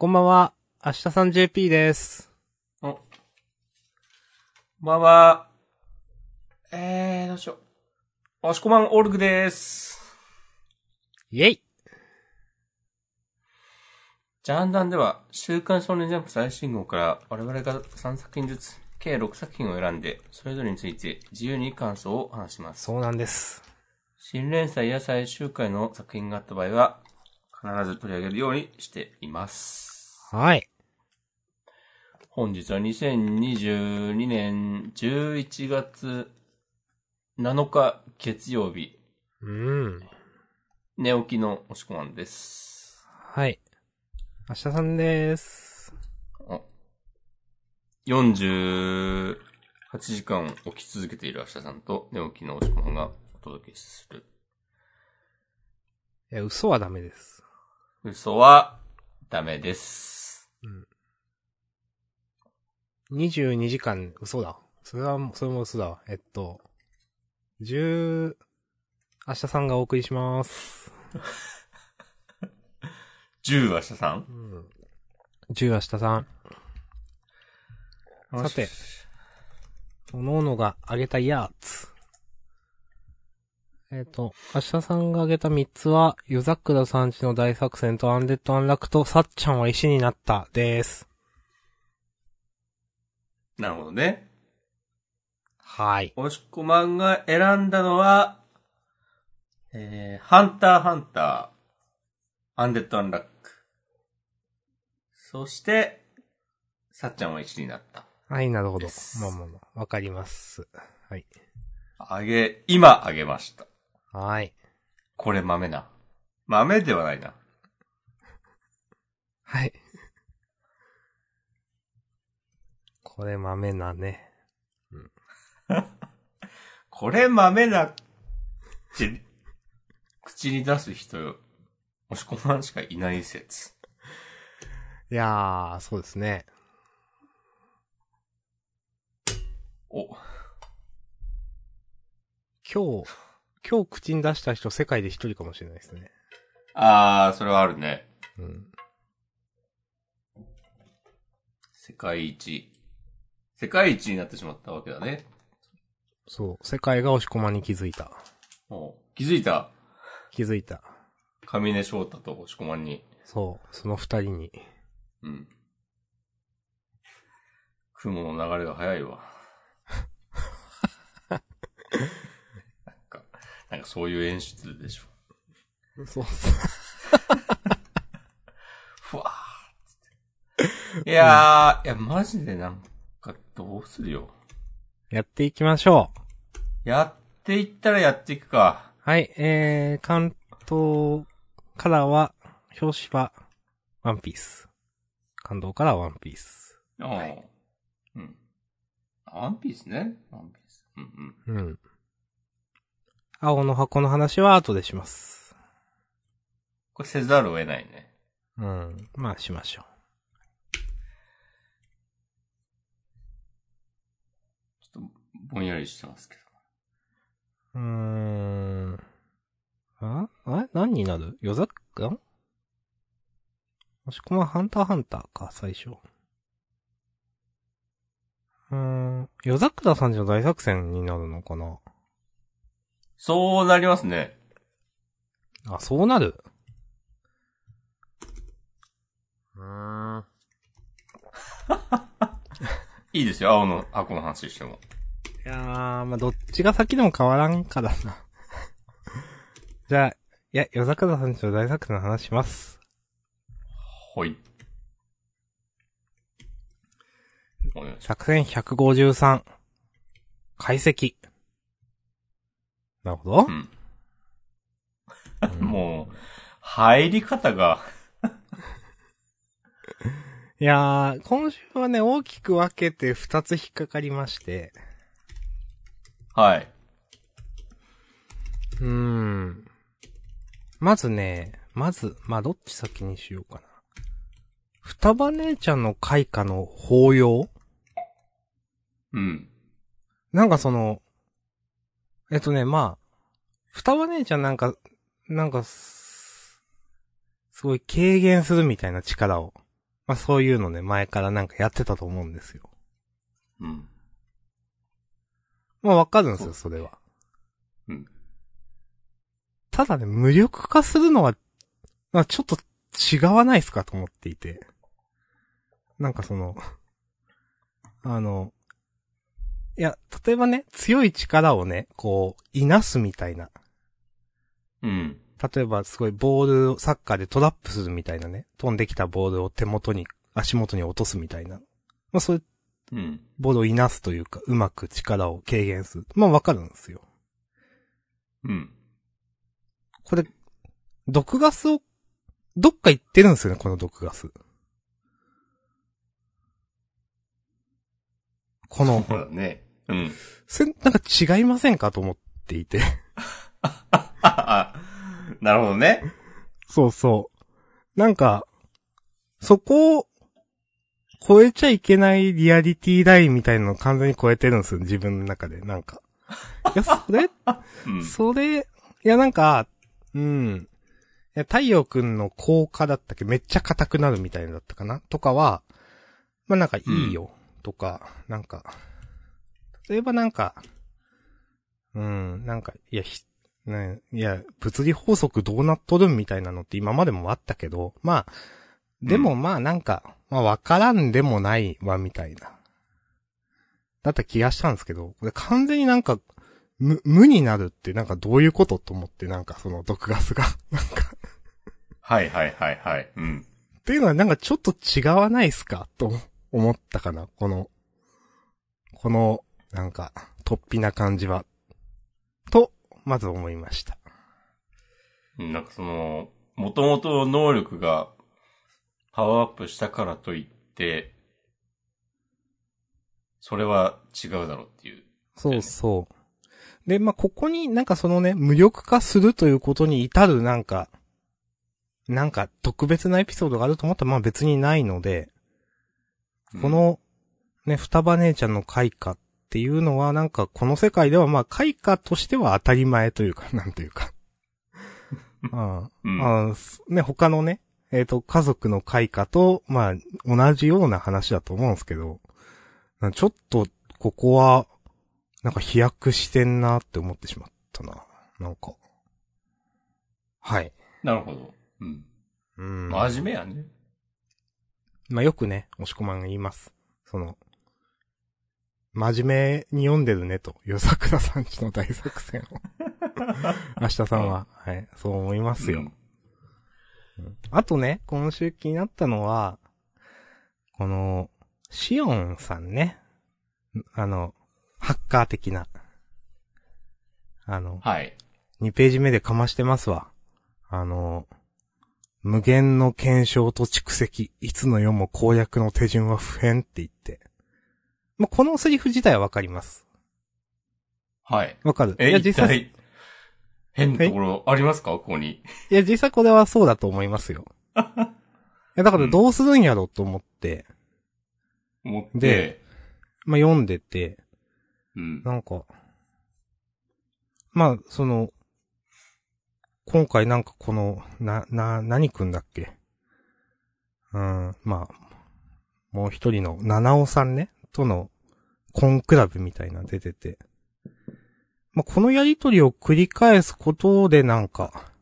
こんばんは、明日さん JP です。お。こんばんは。えー、どうしよう。おしこまんオルグです。イェイジャンダンでは、週刊少年ジャンプ最新号から我々が3作品ずつ、計6作品を選んで、それぞれについて自由に感想を話します。そうなんです。新連載や最終回の作品があった場合は、必ず取り上げるようにしています。はい。本日は2022年11月7日月曜日、うん。寝起きのおしこまんです。はい。明日さんです。あ48時間起き続けている明日さんと寝起きのおしこまんがお届けする。いや、嘘はダメです。嘘はダメです。22時間嘘だ。それは、それも嘘だわ。えっと、10、明日さんがお送りします。10明日さん？うん。10明日さん。さて、おのおのがあげたやつ。えっ、と、明日さんがあげた3つは、夜桜さんちの大作戦とアンデッドアンラックとさっちゃんは石になったです。なるほどね。はい。おしこまんが選んだのは、えー、ハンターハンター、アンデッドアンラック。そして、さっちゃんは1になった。はい、なるほどまあまあまあ、わかります。はい。あげ、今あげました。はい。これ豆な。豆ではないな。はい。これ豆なね。これ豆なって、口に出す人、おしこまんしかいない説。いやー、そうですね。お、今日、今日口に出した人世界で一人かもしれないですね。あー、それはあるね。うん。世界一。世界一になってしまったわけだね。そう。世界が押し込まに気づいた。お気づいた？気づいた。上根翔太と押し込まんに。そう。その二人に。うん。雲の流れが早いわ。なんか、そういう演出でしょ。そう。ふわーっつって。いやー、いや、マジでなんか、どうするよ。やっていきましょう。やっていったらやっていくか。はい。えー、関東からは、表紙は、ワンピース。関東からはワンピース。ああ、うん。ワンピースね。ワンピース。うんうん。うん。青の箱の話は後でします。これせざるを得ないね。うん。まあ、しましょちょっと、ぼんやりしてますけど。う。うーん。あ？あれ？何になる？夜桜？んもしくはハンターハンターか、最初。うーん。夜桜さんちの大作戦になるのかな？そうなりますね。あ、そうなる？うーん。いいですよ、青の箱の話しても。いやー、まあ、どっちが先でも変わらんからな。じゃあ、いや、夜桜さんちの大作戦の話します。ほい。作戦153。解析。なるほどま。す。もう、入り方が、いやー、今週はね、大きく分けて2つ引っかかりまして。はい。うーん。まずね、まず、まあ、どっち先にしようかな。双葉姉ちゃんの開花の法要うん。なんかその、えっとね、まあ、双葉姉ちゃんなんか、なんかす、すごい軽減するみたいな力をまあそういうのね、前からなんかやってたと思うんですよ。うん。まあわかるんですよ、そそれは。うん。ただね、無力化するのは、まあちょっと違わないですかと思っていて。なんかその、あの、いや、例えばね、強い力をね、こう、いなすみたいな。うん。例えばすごいボールをサッカーでトラップするみたいなね。飛んできたボールを手元に、足元に落とすみたいな。まあそういううん。ボールをいなすというか、うまく力を軽減する。まあわかるんですよ。うん。これ、毒ガスを、どっか行ってるんですよね、この毒ガス。この、そうだね。うん。なんか違いませんかと思っていて。あ、なるほどね。そうそう。なんか、そこを、超えちゃいけないリアリティラインみたいなのを完全に超えてるんですよ、自分の中で。なんか。いや、それ、うん。それ、いや、なんか、うん。いや、太陽くんの効果だったっけ？めっちゃ硬くなるみたいなだったかな？とかは、まあなんかいいよ、とか、なんか、例えばなんか、うん、なんか、いや、ひ、ね、いや、物理法則どうなっとるんみたいなのって今までもあったけど、まあ、でもまあなんか、まあわからんでもないわ、みたいな。だった気がしたんですけど、これ完全になんか、無、無になるってなんかどういうことと思ってなんかその毒ガスが。なんか、はいはいはいはい。うん。っていうのはなんかちょっと違わないっすか？と思ったかな。この、この、なんか、突飛な感じは。と、まず思いました。うんなんかその、もともと能力がパワーアップしたからといって、それは違うだろうっていう。そうそう。で、まあ、ここになんかそのね、無力化するということに至るなんか、なんか特別なエピソードがあると思ったらまあ別にないので、この、ね、双葉姉ちゃんの開花っていうのはなんかこの世界ではまあ開花としては当たり前というか、なんというか。あうん、あね、他のね、えっ、と、家族の開花と、まあ、同じような話だと思うんですけど、なちょっと、ここは、なんか飛躍してんなって思ってしまったな。なんか。はい。なるほど。うん。うん。真面目やね。まあよくね、押し込まんが言います。その、真面目に読んでるねと、夜桜さんちの大作戦を。明日さんは、はい、そう思いますよ。うんあとね、今週気になったのは、この、シオンさんね。あの、ハッカー的な。あの、はい。2ページ目でかましてますわ。あの、無限の検証と蓄積、いつの世も攻略の手順は不変って言って。まあ、このセリフ自体はわかります。はい。わかる。え、いや、一実際、変なところありますか？ここに。や、実際これはそうだと思いますよ。いや、だからどうするんやろうと思って、思って。でまあ、読んでて、うん。なんか、まあ、その、今回なんかこの、な、な、何くんだっけ？うん、まあ、もう一人の、七尾さんね、との、コンクラブみたいなの出てて、まあ、このやりとりを繰り返すことでなんか、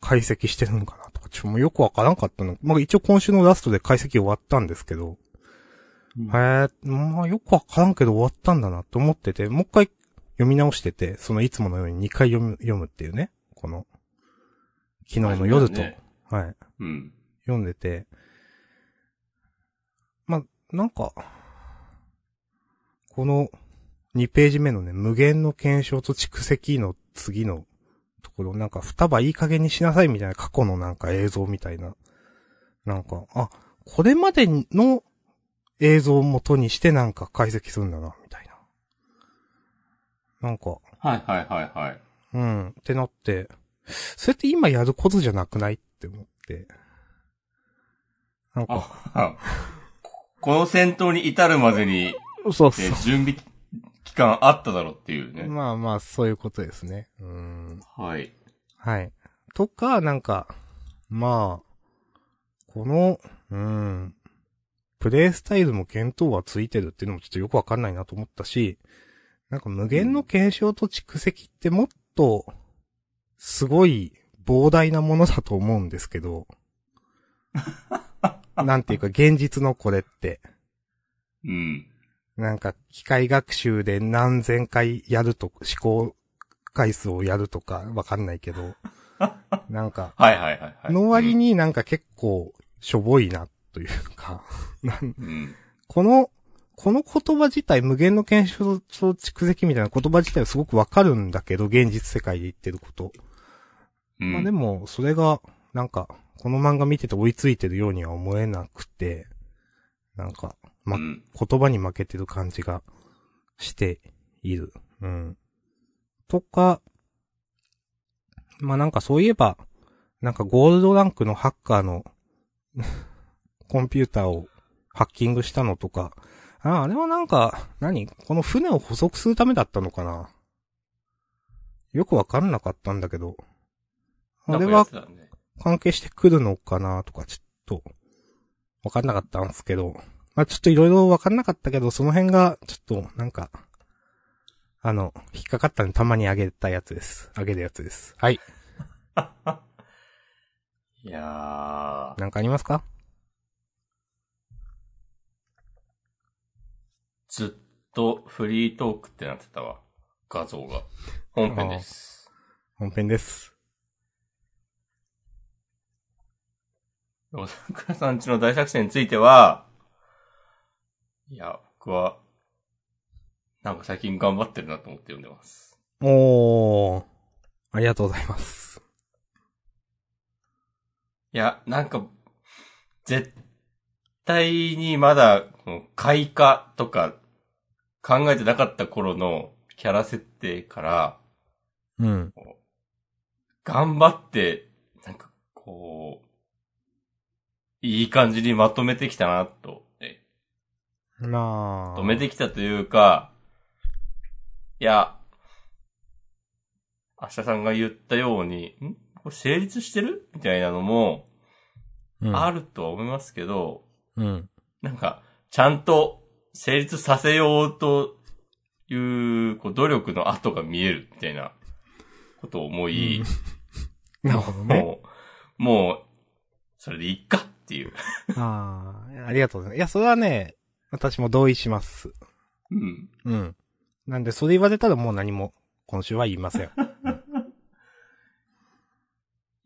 解析してるのかなとか、ちょっともうよくわからんかったの。まあ、一応今週のラストで解析終わったんですけど、うん。へえ、まあよくわからんけど終わったんだなと思ってて、もう一回読み直してて、そのいつものように2回読む、読むっていうね、この、昨日の夜と、ねはい、うん。読んでて、まあ、なんか、この2ページ目のね、無限の検証と蓄積の次のところ、なんか双葉いい加減にしなさいみたいな過去のなんか映像みたいな、なんか、あ、これまでの映像を元にしてなんか解析するんだな、みたいな。なんか、はいはいはいはい。うん、ってなって、それって今やることじゃなくない？って思って。なんか、この戦闘に至るまでに、そうそね準備期間あっただろうっていうう。ね。まあまあ、そういうことですね。うん。はい。はい。とか、なんか、まあ、この、うん。プレイスタイルも見当はついてるっていうのもちょっとよくわかんないなと思ったし、なんか無限の検証と蓄積ってもっと、すごい膨大なものだと思うんですけど、なんていうか現実のこれって、うん。なんか機械学習で何千回やると、思考回数をやるとかわかんないけど、なんか、はいはいはいはい。の割になんか結構しょぼいなというか。この、この言葉自体、無限の検証と蓄積みたいな言葉自体はすごくわかるんだけど、現実世界で言ってること。うん。まあでも、それが、なんか、この漫画見てて追いついてるようには思えなくて、なんか、ま、うん。言葉に負けてる感じがしている。うん。とか、まあなんかそういえば、なんかゴールドランクのハッカーの コンピューターをハッキングしたのとか、ああれはなんか、何？この船を捕捉するためだったのかな？よくわかんなかったんだけど。あれは。関係してくるのかな？とか、ちょっと、わかんなかったんですけど、まあちょっといろいろわかんなかったけど、その辺が、ちょっと、なんか、あの、引っかかったんでたまにあげたやつです。あげるやつです。はい。いやー、なんかありますか？ずっとフリートークってなってたわ。画像が。本編です。本編です。小桜さんちの大作戦については、いや、僕は、なんか最近頑張ってるなと思って読んでます。おー。ありがとうございます。いや、なんか、絶対にまだ、開花とか考えてなかった頃のキャラ設定から、うん。頑張って、なんかこう、いい感じにまとめてきたなと、ね、まあ。まとめてきたというか、いや、明日さんが言ったように、ん？これ成立してる？みたいなのも、うん、あるとは思いますけど、うん。なんか、ちゃんと成立させようという、こう、努力の跡が見えるみたいなことを思い、なるほどね。もう、もう、それでいっかっていう。ああ、ありがとうございます。いや、それはね、私も同意します。うん。うん。なんで、それ言われたらもう何も、今週は言いません。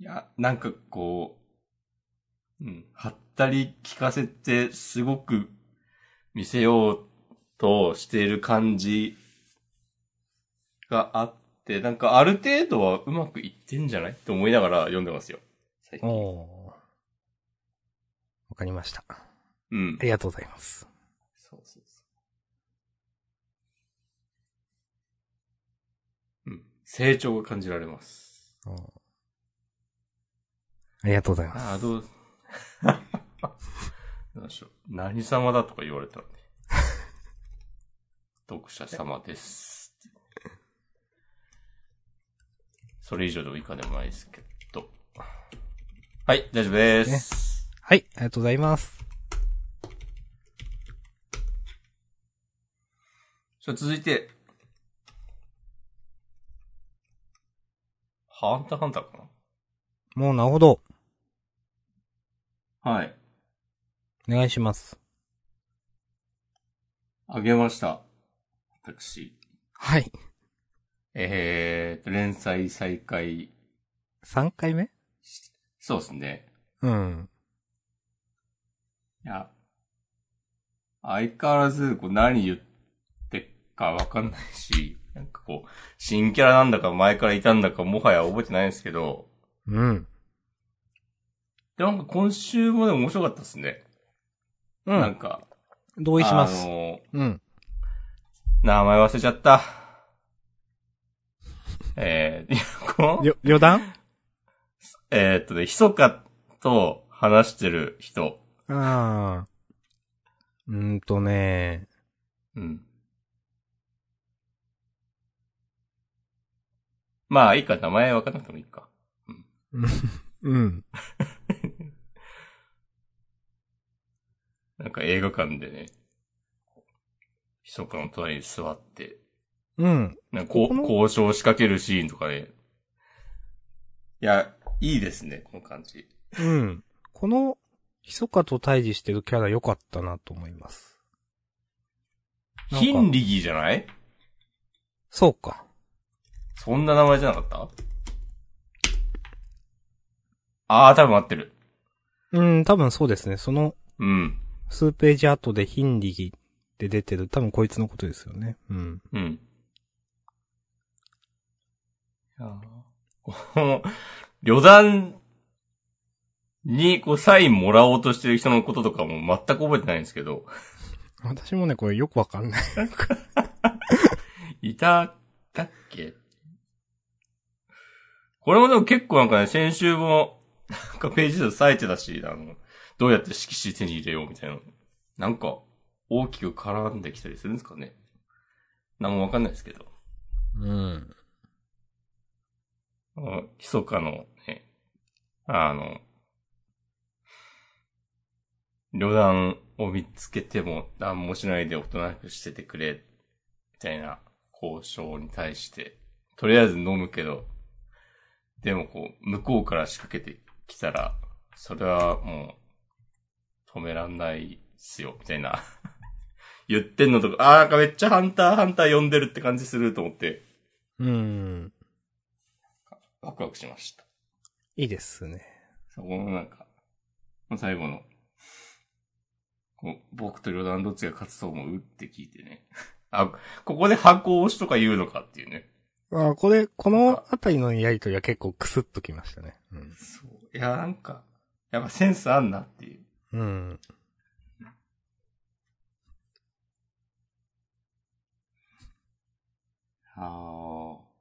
いや、なんかこう、うん、はったり聞かせて、すごく見せようとしている感じがあって、なんかある程度はうまくいってんじゃないって思いながら読んでますよ。最近。わかりました。あうん。りがとうございます。そうそうそう。うん。成長が感じられます。おーありがとうございます。ああ、どう、どうしよう。何様だとか言われたらね。読者様です。それ以上でも以下でもないですけど。はい、大丈夫です。はい、ありがとうございます。じゃあ続いて、ハンターハンターかもうなるほど。なはい。お願いします。あげました。私。はい。えーと、連載再開。3回目？そうですね。うん。いや、相変わらず、こう何言ってっかわかんないし、なんかこう、新キャラなんだか前からいたんだかもはや覚えてないんですけど、うん。でもなんか今週もでも面白かったですね。うん。なんか、同意します。あの、うん。名前忘れちゃった。えー、いやこのりょ、旅団えーっとね、ひそかと話してる人。ああ。うーんとね。うん。まあ、いいか、名前分かんなくてもいいか。うん。なんか映画館でね、ひそかの隣に座って、うん。なんかこう交渉仕掛けるシーンとかね。いや、いいですね、この感じ。うん。この、ひそかと対峙してるキャラ良かったなと思います。ヒンリギーじゃない？そうか。そんな名前じゃなかった？ああ、多分合ってる。うん、多分そうですね。その、うん。数ページ後でヒンディギって出てる、多分こいつのことですよね。うん。うん。いやーこの、旅団にこうサインもらおうとしてる人のこととかも全く覚えてないんですけど、私もね、これよくわかんない。いた、だっけ？これもでも結構なんかね、先週も、なんかページ数割いてたし、あの、どうやって色紙手に入れようみたいな。なんか、大きく絡んできたりするんですかね。なんもわかんないですけど。うん。あの密かのね、あの、旅団を見つけても何もしないでおとなしくしててくれ、みたいな交渉に対して、とりあえず飲むけど、でもこう、向こうから仕掛けてきたら、それはもう、止めらんないっすよ、みたいな。言ってんのとか、あーなんかめっちゃハンターハンター読んでるって感じすると思って、うん。ワクワクしました。いいですね。そこのなんか、最後の、こう僕と旅団どっちが勝つと思うって聞いてね。あ、ここで箱押しとか言うのかっていうね。あ、これ、このあたりのやりとりは結構クスッときましたね。うん。そう。いや、なんか、やっぱセンスあんなっていう。うん。ああ。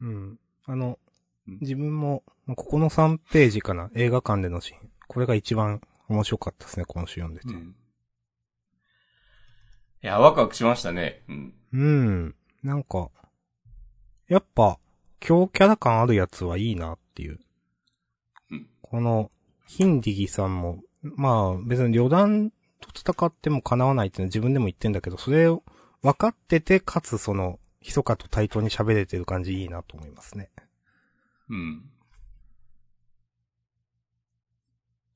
うん。あのうん、自分も、ここの3ページかな、映画館でのシーン。これが一番面白かったですね、今週読んでて。うん。いや、ワクワクしましたね。うん。うん。なんか、やっぱ、強キャラ感あるやつはいいなっていう。うんこの、ヒンディギさんも、まあ別に旅団と戦っても叶わないっていうのは自分でも言ってんだけど、それを分かってて、かつその、密かと対等に喋れてる感じいいなと思いますね。うん。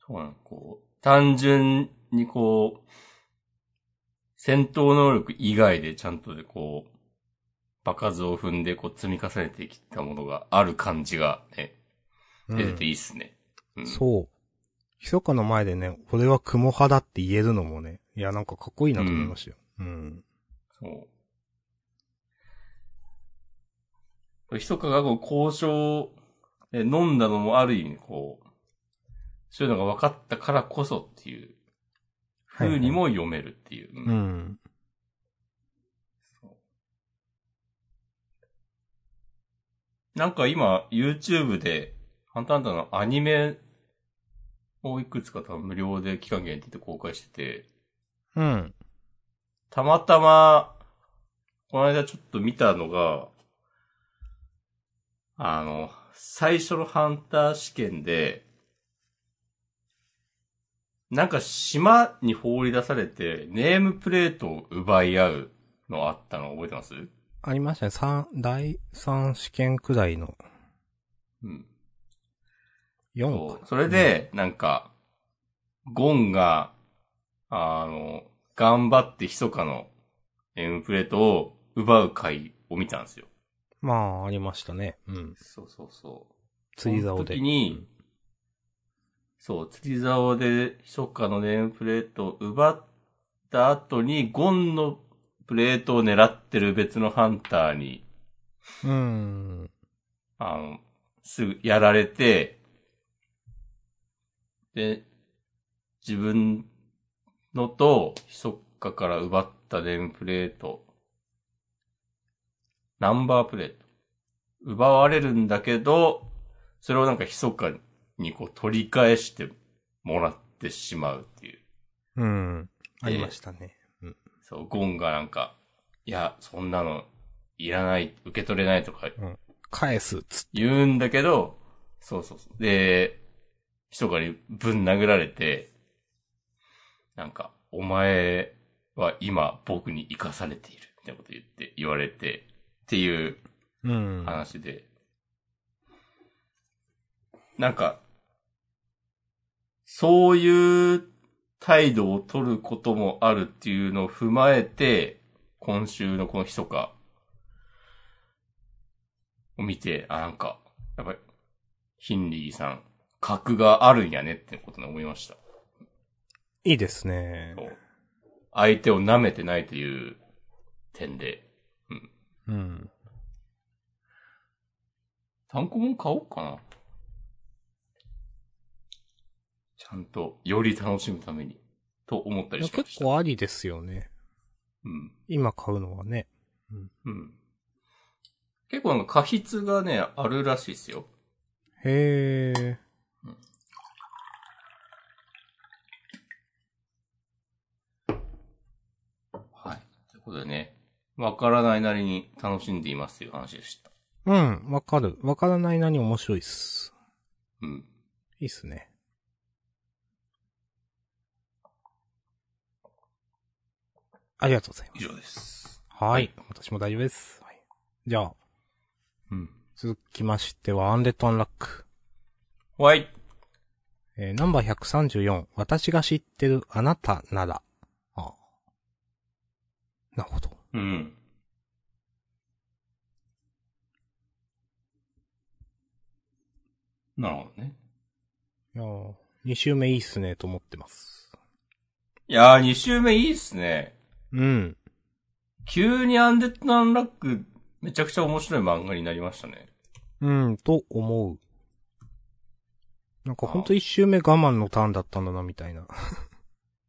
そうなの、こう、単純にこう、戦闘能力以外でちゃんとでこう、場数を踏んでこう積み重ねてきたものがある感じがね、うん出てていいっすね。うん。そう。密かの前でね、俺は雲派だって言えるのもね、いやなんかかっこいいなと思いましたよ。うん。そう。ひそかがこう交渉で飲んだのもある意味こう、そういうのが分かったからこそっていう風にも読めるっていう。うんうん。なんか今、YouTube で、ハンターハンターのアニメをいくつか多分無料で期間限定で公開してて、うん。たまたま、この間ちょっと見たのが、あの、最初のハンター試験で、なんか島に放り出されて、ネームプレートを奪い合うのあったの覚えてます？ありましたね。三、第三試験くらいのうん。4かそう。それで、なんか、ゴンが、あの、頑張って密かのネームプレートを奪う回を見たんですよ。まあ、ありましたね。うん。そうそうそう。釣り竿で。その時に、そう、釣り竿で密かのネームプレートを奪った後に、ゴンのプレートを狙ってる別のハンターに、うん。あの、すぐやられて、で、自分のと、ひそっかから奪ったネームプレート、ナンバープレート、奪われるんだけど、それをなんかひそかにこう取り返してもらってしまうっていう。うん。ありましたね。そう、ゴンがなんか、いや、そんなのいらない、受け取れないとか返す、つって。言うんだけど、そうそうそう。で、人がにぶん殴られて、なんか、お前は今僕に生かされている、みたいなこと言って、言われて、っていううん。話で。なんか、そういう態度を取ることもあるっていうのを踏まえて、今週のこの日か、を見て、あ、なんか、やっぱり、ヒンリーさん、格があるんやねってことに思いました。いいですね。相手を舐めてないという点で。うん。単行本買おうかな。ちゃんと、より楽しむために。と思ったりしました。結構ありですよね。うん。今買うのはね。うん。結構なんか過失がね、あるらしいですよ。へえ。はい。ということでね、わからないなりに楽しんでいますという話でした。うん、わかる。わからないなに面白いっす。うん。いいっすね。ありがとうございます。以上です。はい。私も大丈夫です。はい、じゃあ、うん。続きましては、アンデッドアンラック。はい。えーナンバー134、私が知ってるあなたなら。ああなるほど。うん。なるほどね。いやー2週目いいっすね、と思ってます。いやー、2週目いいっすね。うん。急にアンデッドアンラック、めちゃくちゃ面白い漫画になりましたね。うん、と思う。なんかほんと1週目我慢のターンだったんだな、みたいな。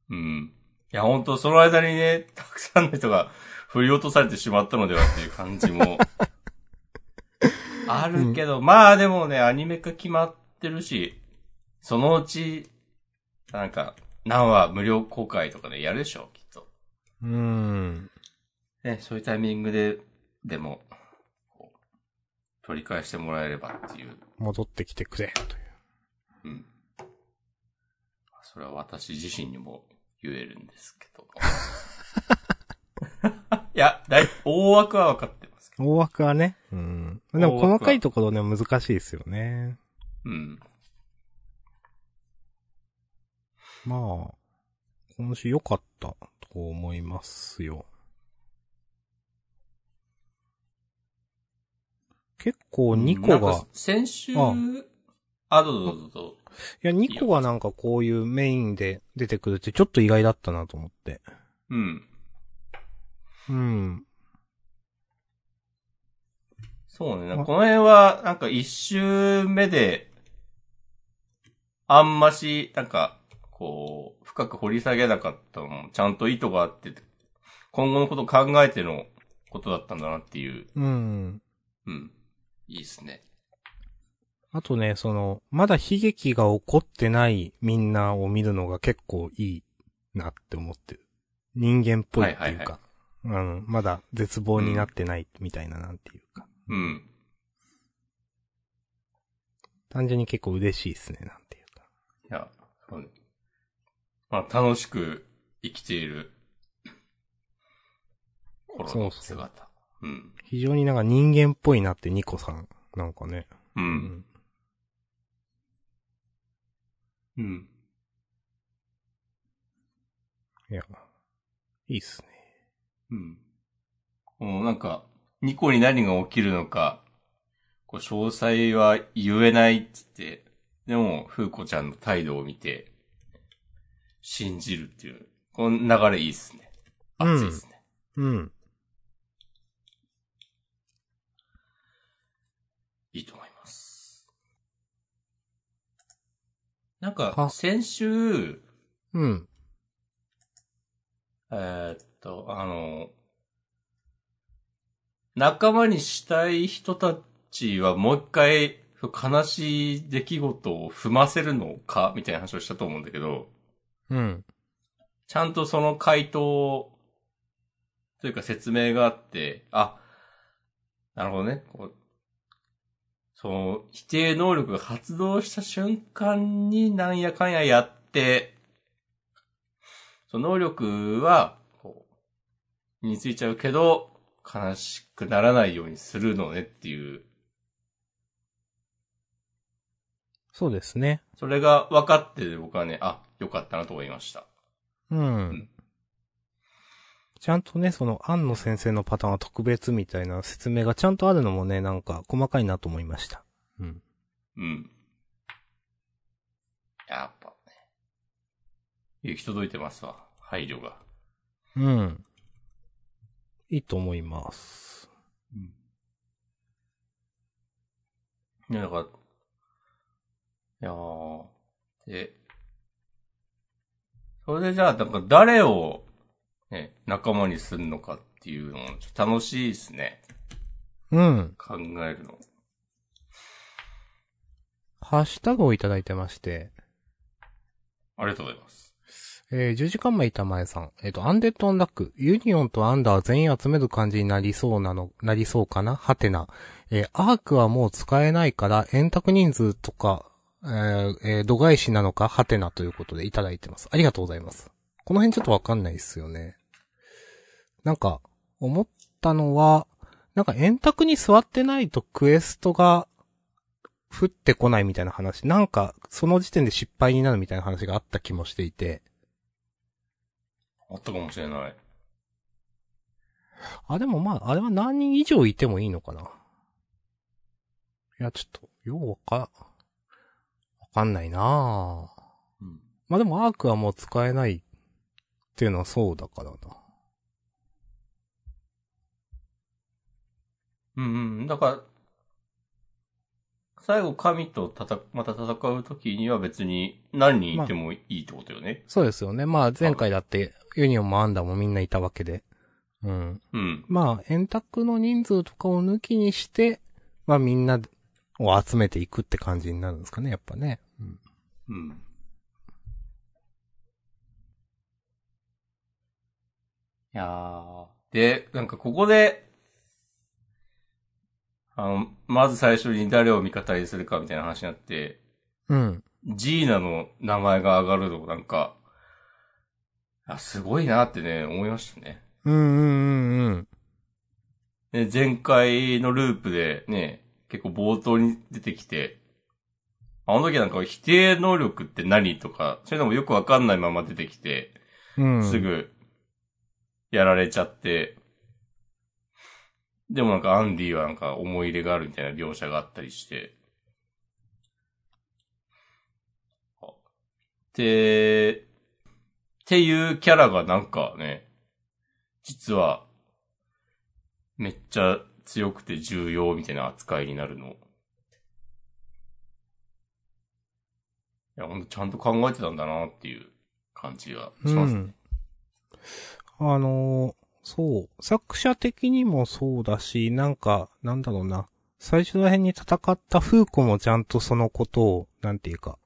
うん。いや、本当その間にね、たくさんの人が振り落とされてしまったのではっていう感じも、あるけど、まあでもね、アニメ化決まってるし、そのうち、なんか、何話無料公開とかでやるでしょ。うーん。ね、そういうタイミングで、でも、取り返してもらえればっていう。戻ってきてくれ、という。うん。それは私自身にも言えるんですけど。いや、だい、大枠は分かってますけど。大枠はね。うん。でも細かいところね、難しいですよね。うん。まあ、今週良かったと思いますよ。結構2個が、先週、ああ、どうぞどうぞどうぞ。いや2個がなんかこういうメインで出てくるってちょっと意外だったなと思って。うん。うん。そうね。この辺は、なんか一周目で、あんまし、なんか、こう、深く掘り下げなかったのも、ちゃんと意図があって、今後のことを考えてのことだったんだなっていう。うん。うん。いいっすね。あとね、その、まだ悲劇が起こってないみんなを見るのが結構いいなって思ってる。人間っぽいっていうか。うん、まだ絶望になってないみたいななんていうか。うん。単純に結構嬉しいですね、なんていうか。いや、そうね。まあ、楽しく生きている頃のそうそう姿。うん。非常になんか人間っぽいなってニコさん。なんかね。う。。うんうん。いや、いいっすね。うん。もうなんか、ニコに何が起きるのか、こう詳細は言えないっつって、でも、風子ちゃんの態度を見て、信じるっていう、この流れいいっすね。熱いっすね。うん。いいと思います。なんかは、先週、うん。えーっと、あの、仲間にしたい人たちはもう一回悲しい出来事を踏ませるのかみたいな話をしたと思うんだけど、うん。ちゃんとその回答というか説明があって、あ、なるほどね。こうその、否定能力が発動した瞬間になんやかんややって、その能力は、こう、身についちゃうけど、悲しくならないようにするのねっていう、そうですね。それが分かってて僕はね、あ、よかったなと思いました。うん。んちゃんとね、その、安野先生のパターンは特別みたいな説明がちゃんとあるのもね、なんか細かいなと思いました。うん。うん。やっぱね。行き届いてますわ。配慮が。うん。いいと思います。うん。いや、だから、いやー、で、それでじゃあ、なんか誰を、ね、仲間にするのかっていうのも、ちょっと楽しいですね。うん。考えるの。ハッシュタグをいただいてまして、ありがとうございます。えー、10時間前板前さん。えっ、と、アンデッドアンラック。ユニオンとアンダー全員集める感じになりそうなの、なりそうかな？はてな。えー、アークはもう使えないから、円卓人数とか、えー、えー度外視なのかはてなということでいただいてます。ありがとうございます。この辺ちょっとわかんないですよね。なんか、思ったのは、なんか円卓に座ってないとクエストが降ってこないみたいな話。なんか、その時点で失敗になるみたいな話があった気もしていて。あったかもしれない。あ、でもまあ、あれは何人以上いてもいいのかな。いや、ちょっと、ようわか、わかんないなぁ。うん。まあでもアークはもう使えないっていうのはそうだからな。うんうん。だから、最後神と戦、また戦うときには別に何人いてもいいってことよね。そうですよね。まあ前回だって、ユニオンもアンダーもみんないたわけで。うん。うん。まあ、円卓の人数とかを抜きにして、まあみんなを集めていくって感じになるんですかね、やっぱね。うん。うん。いやー。で、なんかここで、あの、まず最初に誰を味方にするかみたいな話になって、うん。ジーナの名前が上がるのなんか、あ、すごいなってね、思いましたね。うんうんうんうん。で、前回のループでね、結構冒頭に出てきて、あの時なんか否定能力って何とか、そういうのもよくわかんないまま出てきて、うん。すぐ、やられちゃって、でもなんかアンディはなんか思い入れがあるみたいな描写があったりして、で、っていうキャラがなんかね、実は、めっちゃ強くて重要みたいな扱いになるの。いや、ほんとちゃんと考えてたんだなっていう感じがしますね。うん。あのーそう。作者的にもそうだし、なんか、なんだろうな。最初ら辺に戦ったフーコもちゃんとそのことを、なんていうか、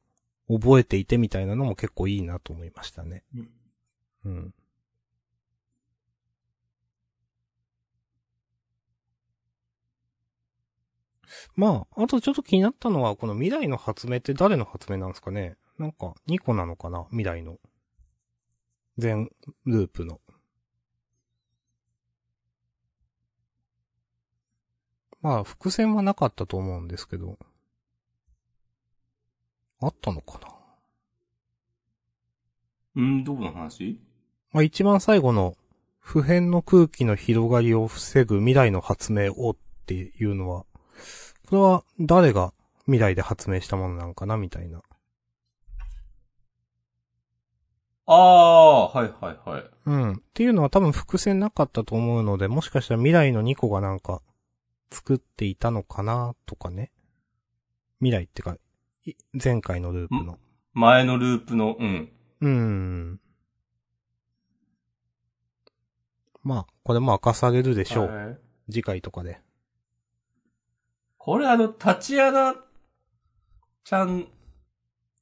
覚えていてみたいなのも結構いいなと思いましたね。うんうん。まあ、あとちょっと気になったのは、この未来の発明って誰の発明なんですかねなんか、2個なのかな？未来の。全ループの。まあ、伏線はなかったと思うんですけど。あったのかな？うん、どこの話？まあ一番最後の普遍の空気の広がりを防ぐ未来の発明をっていうのは、これは誰が未来で発明したものなんかなみたいな。ああ、はいはいはい。うん。っていうのは多分伏線なかったと思うので、もしかしたら未来の2個がなんか作っていたのかなとかね。未来ってか、い前回のループの。前のループの、うん。うん。まあ、これも明かされるでしょう。はい次回とかで。これあの、タチアナちゃん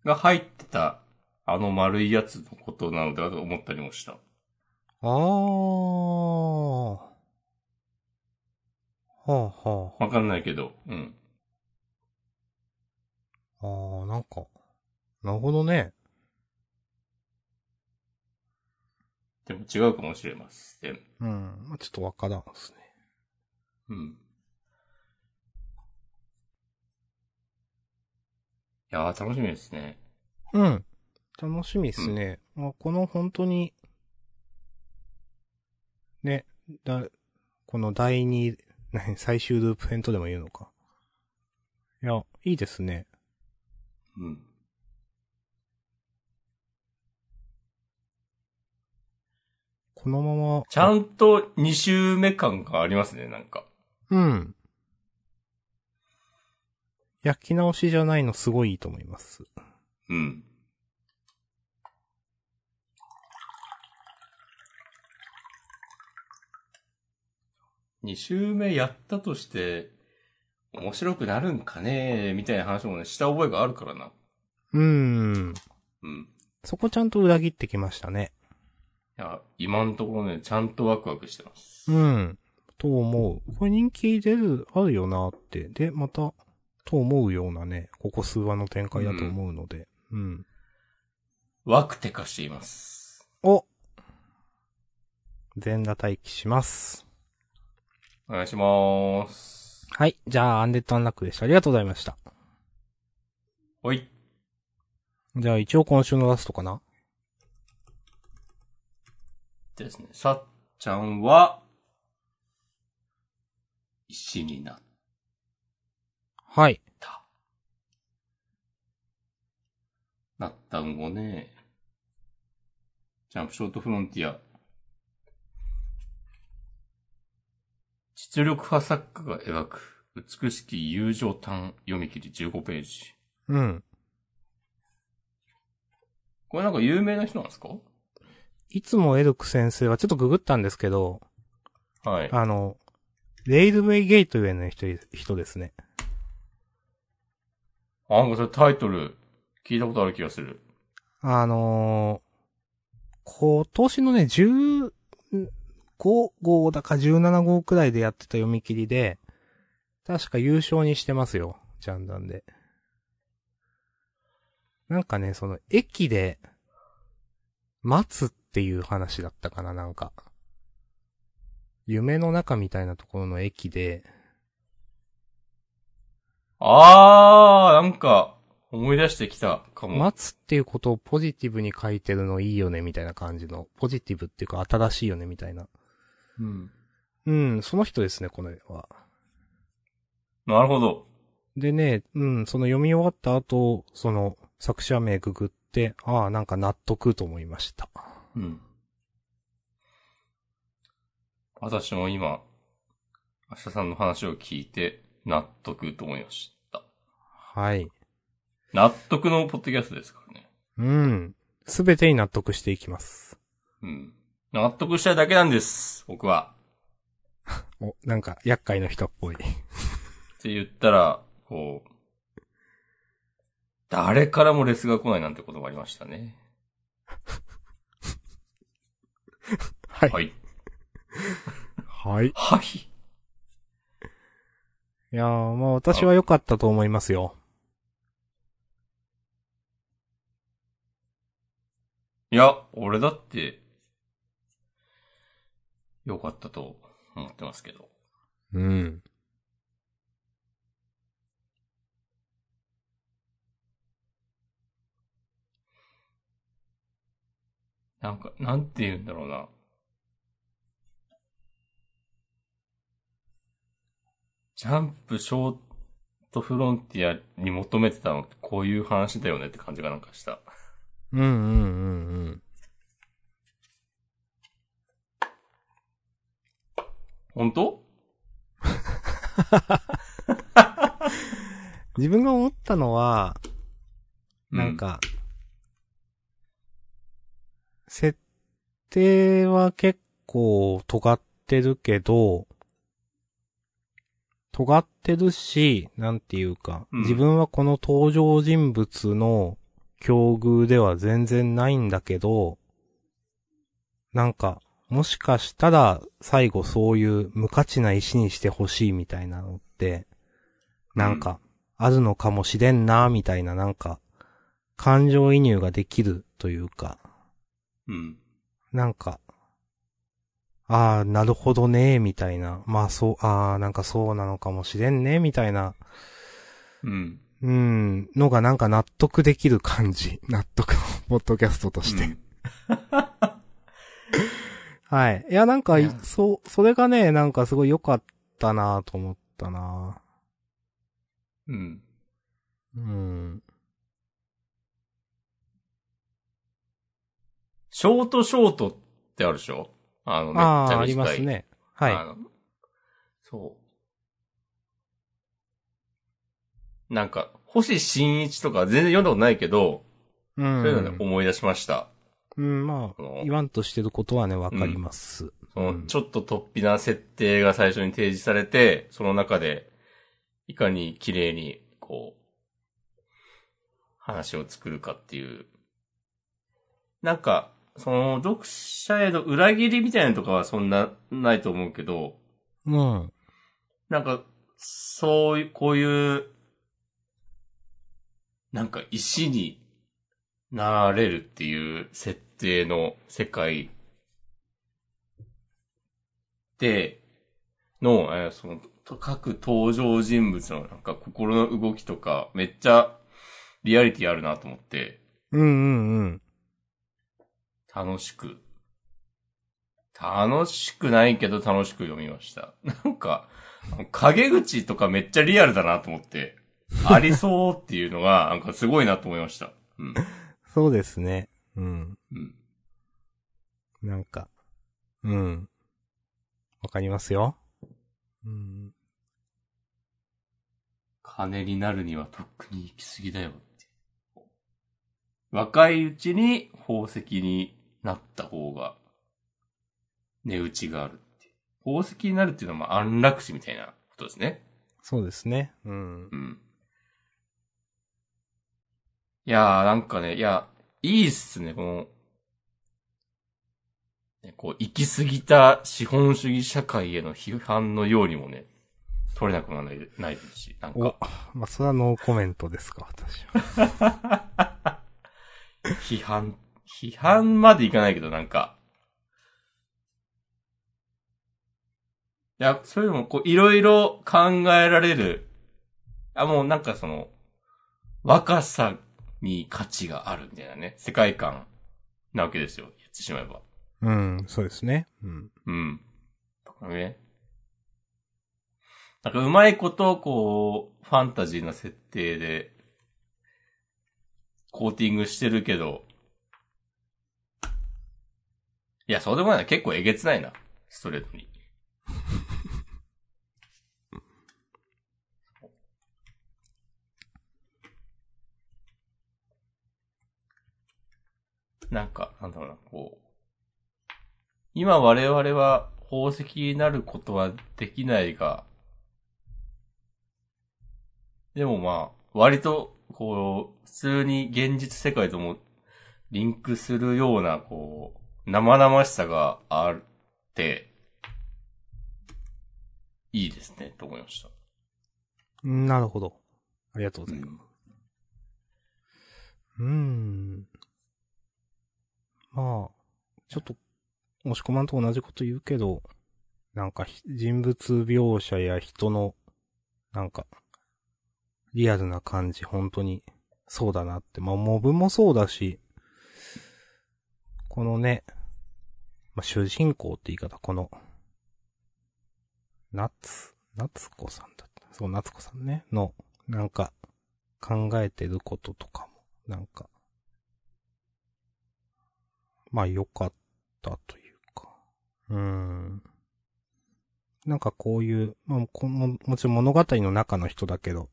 が入ってた、あの丸いやつのことなのではと思ったりもした。ああ。はあはあ。わかんないけど、うん。あー、なんか、なるほどね。でも違うかもしれません。うん。まあ、ちょっとわからんですね。うん。いやー、楽しみですね。うん。楽しみですね。まあ、この本当に、ね、だ、この第二、何、最終ループ編とでも言うのか。いや、いいですね。うん。このまま。ちゃんと2周目感がありますね、なんか。うん。焼き直しじゃないのすごいいいと思います。うん。2周目やったとして、面白くなるんかねみたいな話もね、した覚えがあるからな。うーん。うん。そこちゃんと裏切ってきましたね。いや、今のところね、ちゃんとワクワクしてます。うん。と思う。これ人気出る、あるよなって。で、また、と思うようなね、ここ数話の展開だと思うので。うん。ワクテカしています。お全裸待機します。お願いしまーす。はい。じゃあ、アンデッドアンラックでした。ありがとうございました。ほい。じゃあ、一応今週のラストかなですね。さっちゃんは、石になっはい。た。なったんをね、ジャンプショートフロンティア。実力派作家が描く美しき友情単読み切り15ページ。うん。これなんか有名な人なんですか？いつもエルク先生はちょっとググったんですけど、はい。あの、レイルウェイゲートウェイの人、人ですね。あ、なんかそれタイトル聞いたことある気がする。あのー、今年のね、15号だか17号くらいでやってた読み切りで、確か優勝にしてますよ、ジャンダンで。なんかね、その、駅で、待つっていう話だったかな、なんか。夢の中みたいなところの駅で、あー、なんか、思い出してきたかも。待つっていうことをポジティブに書いてるのいいよね、みたいな感じの、ポジティブっていうか新しいよね、みたいな。うん。うん、その人ですね、この絵は。なるほど。でね、うん、その読み終わった後、その作者名ググって、ああ、なんか納得と思いました。うん。私も今、明日さんの話を聞いて、納得と思いました。はい。納得のポッドキャストですからね。うん。すべてに納得していきます。うん。納得したいだけなんです、僕は。お、なんか、厄介な人っぽい。って言ったら、こう、誰からもレスが来ないなんてことがありましたね。はい。はい。はい。いはい。やー、まあ私は良かったと思いますよ。いや、俺だって、よかったと思ってますけど。うん。なんか、なんて言うんだろうな。ジャンプショートフロンティアに求めてたのってこういう話だよねって感じがなんかした。うんうんうんうん。本当？自分が思ったのは、なん、か、設定は結構尖ってるけど、尖ってるし、なんていうか、うん。自分はこの登場人物の境遇では全然ないんだけど、なんか、もしかしたら最後そういう無価値な石にしてほしいみたいなのって、なんか、あるのかもしれんな、みたいななんか、感情移入ができるというか、うん。なんか、ああ、なるほどね、みたいな。まあそう、ああ、なんかそうなのかもしれんね、みたいな、うん。うん、のがなんか納得できる感じ。納得のポッドキャストとして。うん はい。いや、なんかそう、それがね、なんかすごい良かったなと思ったなうん。うん。ショートショートってあるでしょ？あの、めっちああ、ゃ短い。ありますね。はい。あのそう。なんか、星新一とか全然読んだことないけど、うん。そういうので思い出しました。うん、まあその、言わんとしてることはね、わかります。その、うんちょっと突飛な設定が最初に提示されて、その中で、いかに綺麗に、こう、話を作るかっていう。なんか、その、読者への裏切りみたいなのとかはそんな、ないと思うけど、うん。なんか、そういう、こういう、なんか石になれるっていう設定の世界で、の、えーその、と各登場人物のなんか心の動きとか、めっちゃリアリティあるなと思って、うんうんうん。楽しく、楽しくないけど楽しく読みました。なんか、影口とかめっちゃリアルだなと思って、ありそうっていうのが、なんかすごいなと思いました。うん。そうですね。うん。うん。なんか、うん。わかりますよ。うん。金になるにはとっくに行き過ぎだよって。若いうちに宝石になった方が、値打ちがあるって。宝石になるっていうのはまあ安楽死みたいなことですね。そうですね。うんう。ん。いやー、なんかね、いや、いいっすね、この、ねこう、行き過ぎた資本主義社会への批判のようにもね、取れなくならないないですし、なんおか、、まあ、それはノーコメントですか、私は。批判、批判までいかないけど、なんか、いや、そういうのも、こう、いろいろ考えられる。あ、もうなんかその、若さに価値があるみたいなね、世界観なわけですよ。言ってしまえば。うん、そうですね。うん。うん。とかね。なんかうまいこと、こう、ファンタジーな設定で、コーティングしてるけど、いや、そうでもないな。結構えげつないな。ストレートに。なんか、なんだろうな、こう。今我々は宝石になることはできないが、でもまあ、割と、こう、普通に現実世界ともリンクするような、こう、生々しさがあって、いいですね、と思いました。なるほど。ありがとうございます。うーん。まあ、ちょっと、押し込まんと同じこと言うけど、なんかひ人物描写や人の、なんか、リアルな感じ、本当に、そうだなって。まあ、モブもそうだし、このね、まあ、主人公って言い方、この、夏、夏子さんだった。そう、夏子さんね、の、なんか、考えてることとかも、なんか、まあ良かったというか、うーん。なんかこういう、まあこの、もちろん物語の中の人だけど、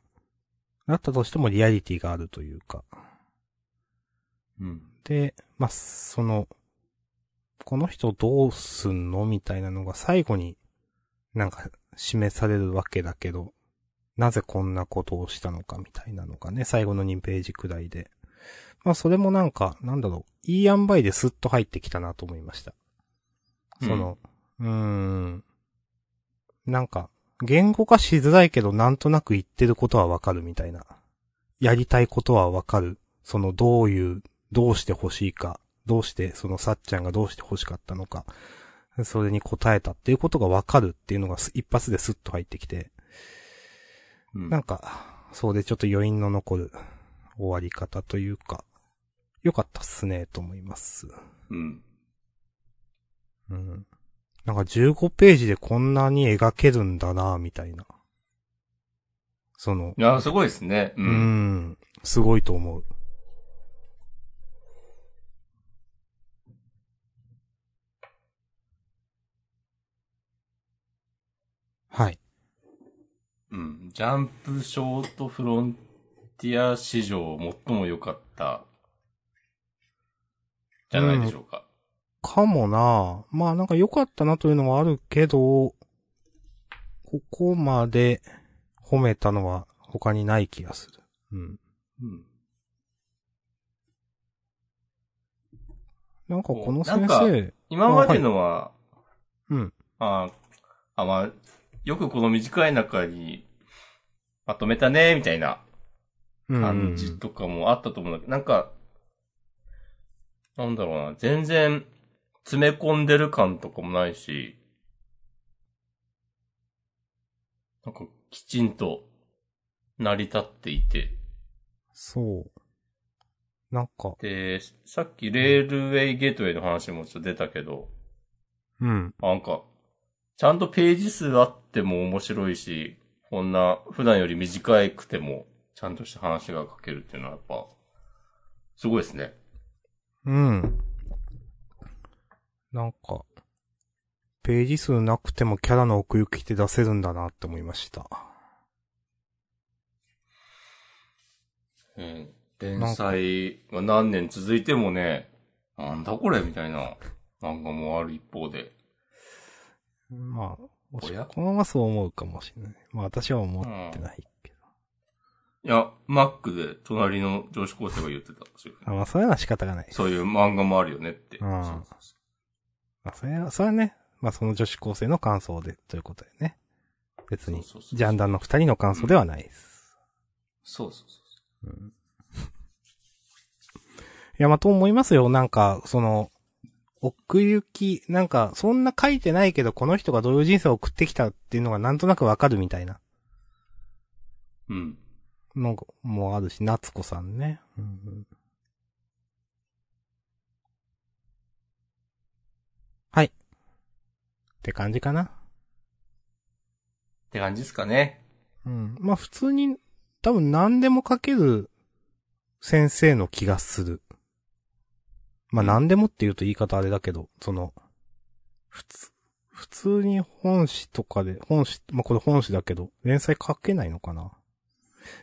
だったとしてもリアリティがあるというか、うん。で、まあ、その、この人どうすんの？みたいなのが最後になんか示されるわけだけど、なぜこんなことをしたのかみたいなのがね、最後の2ページくらいで。まあそれもなんか、なんだろう、いい塩梅でスッと入ってきたなと思いました。その、うーん、なんか、言語化しづらいけどなんとなく言ってることはわかるみたいな。やりたいことはわかる。そのどういう、どうして欲しいか。どうして、そのさっちゃんがどうして欲しかったのか。それに答えたっていうことがわかるっていうのがす一発でスッと入ってきて。うんなんか、そうでちょっと余韻の残る終わり方というか、良かったっすね、と思います。うん。うん。なんか15ページでこんなに描けるんだな、みたいな。その、いや、すごいですね。う。うんん、すごいと思う。はい。うん。ジャンプショートフロンティア史上最も良かった、じゃないでしょうか。かもなまあなんか良かったなというのはあるけど、ここまで褒めたのは他にない気がする。うん。うん。なんかこの先生、今までのは、うん。ああ、まあ、よくこの短い中にまとめたね、みたいなうん感じとかもあったと思うんだけど、なんか、なんだろうな、全然詰め込んでる感とかもないし、なんかきちんと成り立っていて、そう。なんか、で、さっきレールウェイゲートウェイの話もちょっと出たけど、うん。なんか、ちゃんとページ数あっても面白いし、こんな普段より短くても、ちゃんとした話が書けるっていうのはやっぱ、すごいですね。うん。なんか、ページ数なくてもキャラの奥行きって出せるんだなって思いました。うん。連載が何年続いてもね、なんだこれみたいな漫画もある一方で。まあ、もしおや？このままそう思うかもしれない。まあ私は思ってないけど。いや、マックで隣の女子高生が言ってたんですよ。あまあそういうのは仕方がない。そういう漫画もあるよねって。うんそうそうそまあそれは、それはね、まあその女子高生の感想で、ということでね。別に、そうそうそうジャンダンの二人の感想ではないです。そうそうそういや、まあと思いますよ。なんか、その、奥行き、なんか、そんな書いてないけど、この人がどういう人生を送ってきたっていうのがなんとなくわかるみたいなうん。のもあるし、夏子さんね。うんうんはい。って感じかな。って感じですかね。うん。まあ普通に、多分何でも書ける先生の気がする。まあ何でもって言うと言い方あれだけど、その、普通、普通に本誌とかで、本誌、まあこれ本誌だけど、連載書けないのかな？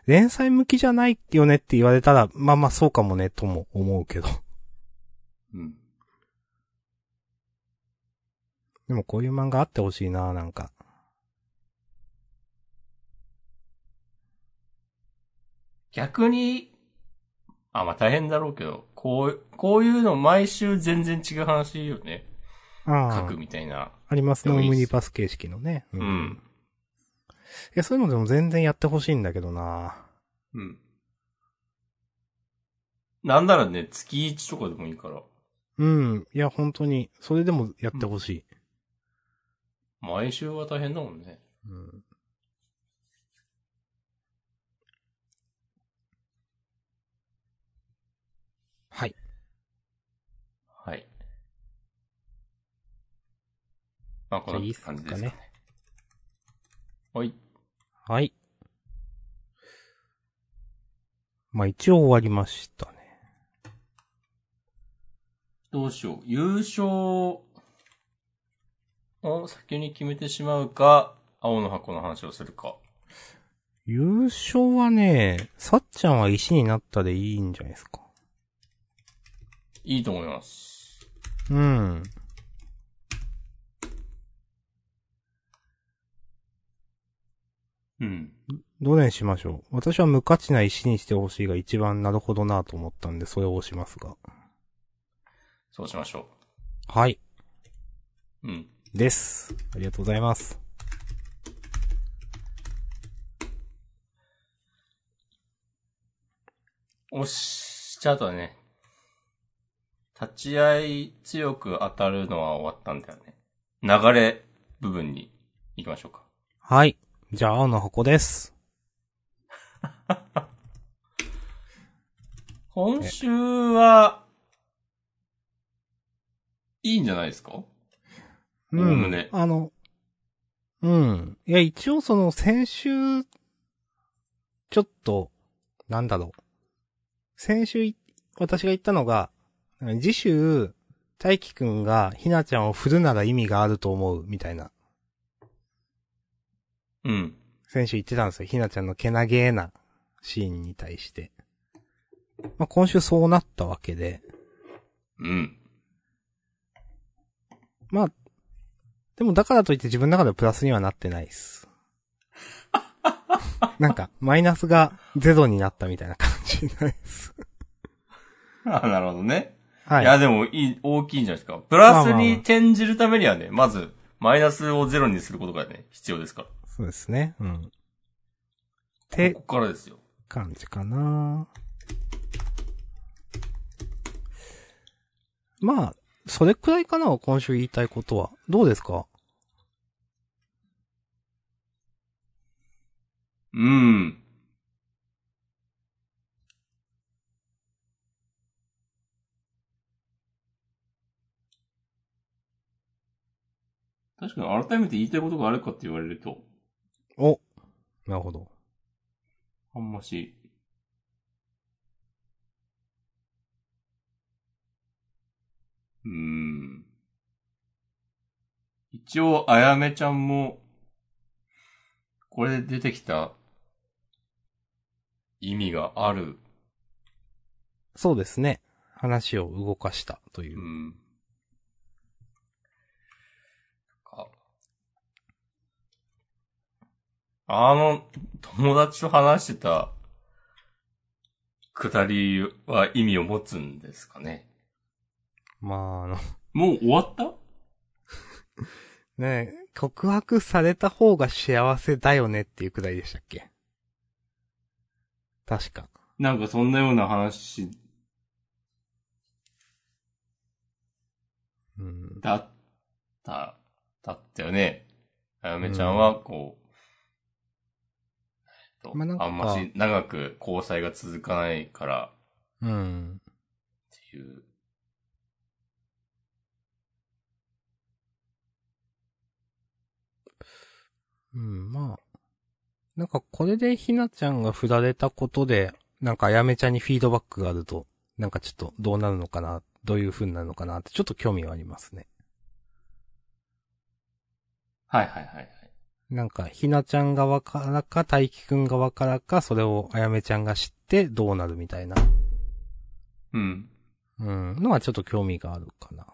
連載向きじゃないよねって言われたら、まあまあそうかもね、とも思うけど。うん。でもこういう漫画あってほしいな、なんか。逆に、あ、まあ大変だろうけど、こう、こういうの毎週全然違う話よね。ああ書く、みたいな。ありますね、オムニバス形式のね。ううん。いや、そういうのでも全然やってほしいんだけどな。うん。なんならね、月1とかでもいいから、うん。いや、本当に、それでもやってほしい。毎週は大変だもんね。うん。はい。はい。まあ、こんな感じですかね。はい。はい。まあ一応終わりましたね。どうしよう。優勝を先に決めてしまうか、青の箱の話をするか。優勝はね、さっちゃんは石になったでいいんじゃないですか。いいと思います。うん。うん。どれにしましょう私は無価値な石にしてほしいが一番なるほどなと思ったんで、それを押しますが。そうしましょう。はい。うん。です。ありがとうございます。押しちゃうとね、立ち合い強く当たるのは終わったんだよね。流れ部分に行きましょうか。はい。じゃあ、青の箱です。今週は、いいんじゃないですか？うおおむねあの、うん。いや、一応その、先週、ちょっと、なんだろう。先週い、私が言ったのが、次週、大輝くんがひなちゃんを振るなら意味があると思う、みたいな。うん。先週言ってたんですよ。ひなちゃんのけなげなシーンに対して。まあ、今週そうなったわけで。うん。まあ、でもだからといって自分の中ではプラスにはなってないです。なんか、マイナスがゼロになったみたいな感じないです。あ、なるほどね。、はいい。や、でも、いい、大きいんじゃないですか。プラスにあ転じるためにはね、まず、マイナスをゼロにすることがね、必要ですから。そうですね。うん。ってここからですよ。感じかなまあ、それくらいかな、今週言いたいことは。どうですか？うん。確かに改めて言いたいことがあるかって言われると、お、なるほど。あんまし。うーん。一応、あやめちゃんも、これで出てきた意味がある。そうですね。話を動かしたというう。ん。あの、友達と話してた、くだりは意味を持つんですかね？まあ、あの、もう終わった？ねえ告白された方が幸せだよねっていうくらいでしたっけ？確か。なんかそんなような話うん。だった、だったよね。あやめちゃんは、こう、えっと、まあなんかあんまし長く交際が続かないからうん。っていう。うん、まあ。なんかこれでひなちゃんが振られたことで、なんかあやめちゃんにフィードバックがあると、なんかちょっとどうなるのかな、どういう風になるのかなってちょっと興味はありますね。はいはいはいはい。なんかひなちゃん側からか大輝くん側からか、それをあやめちゃんが知ってどうなるみたいな、うん。うん、のはちょっと興味があるかな。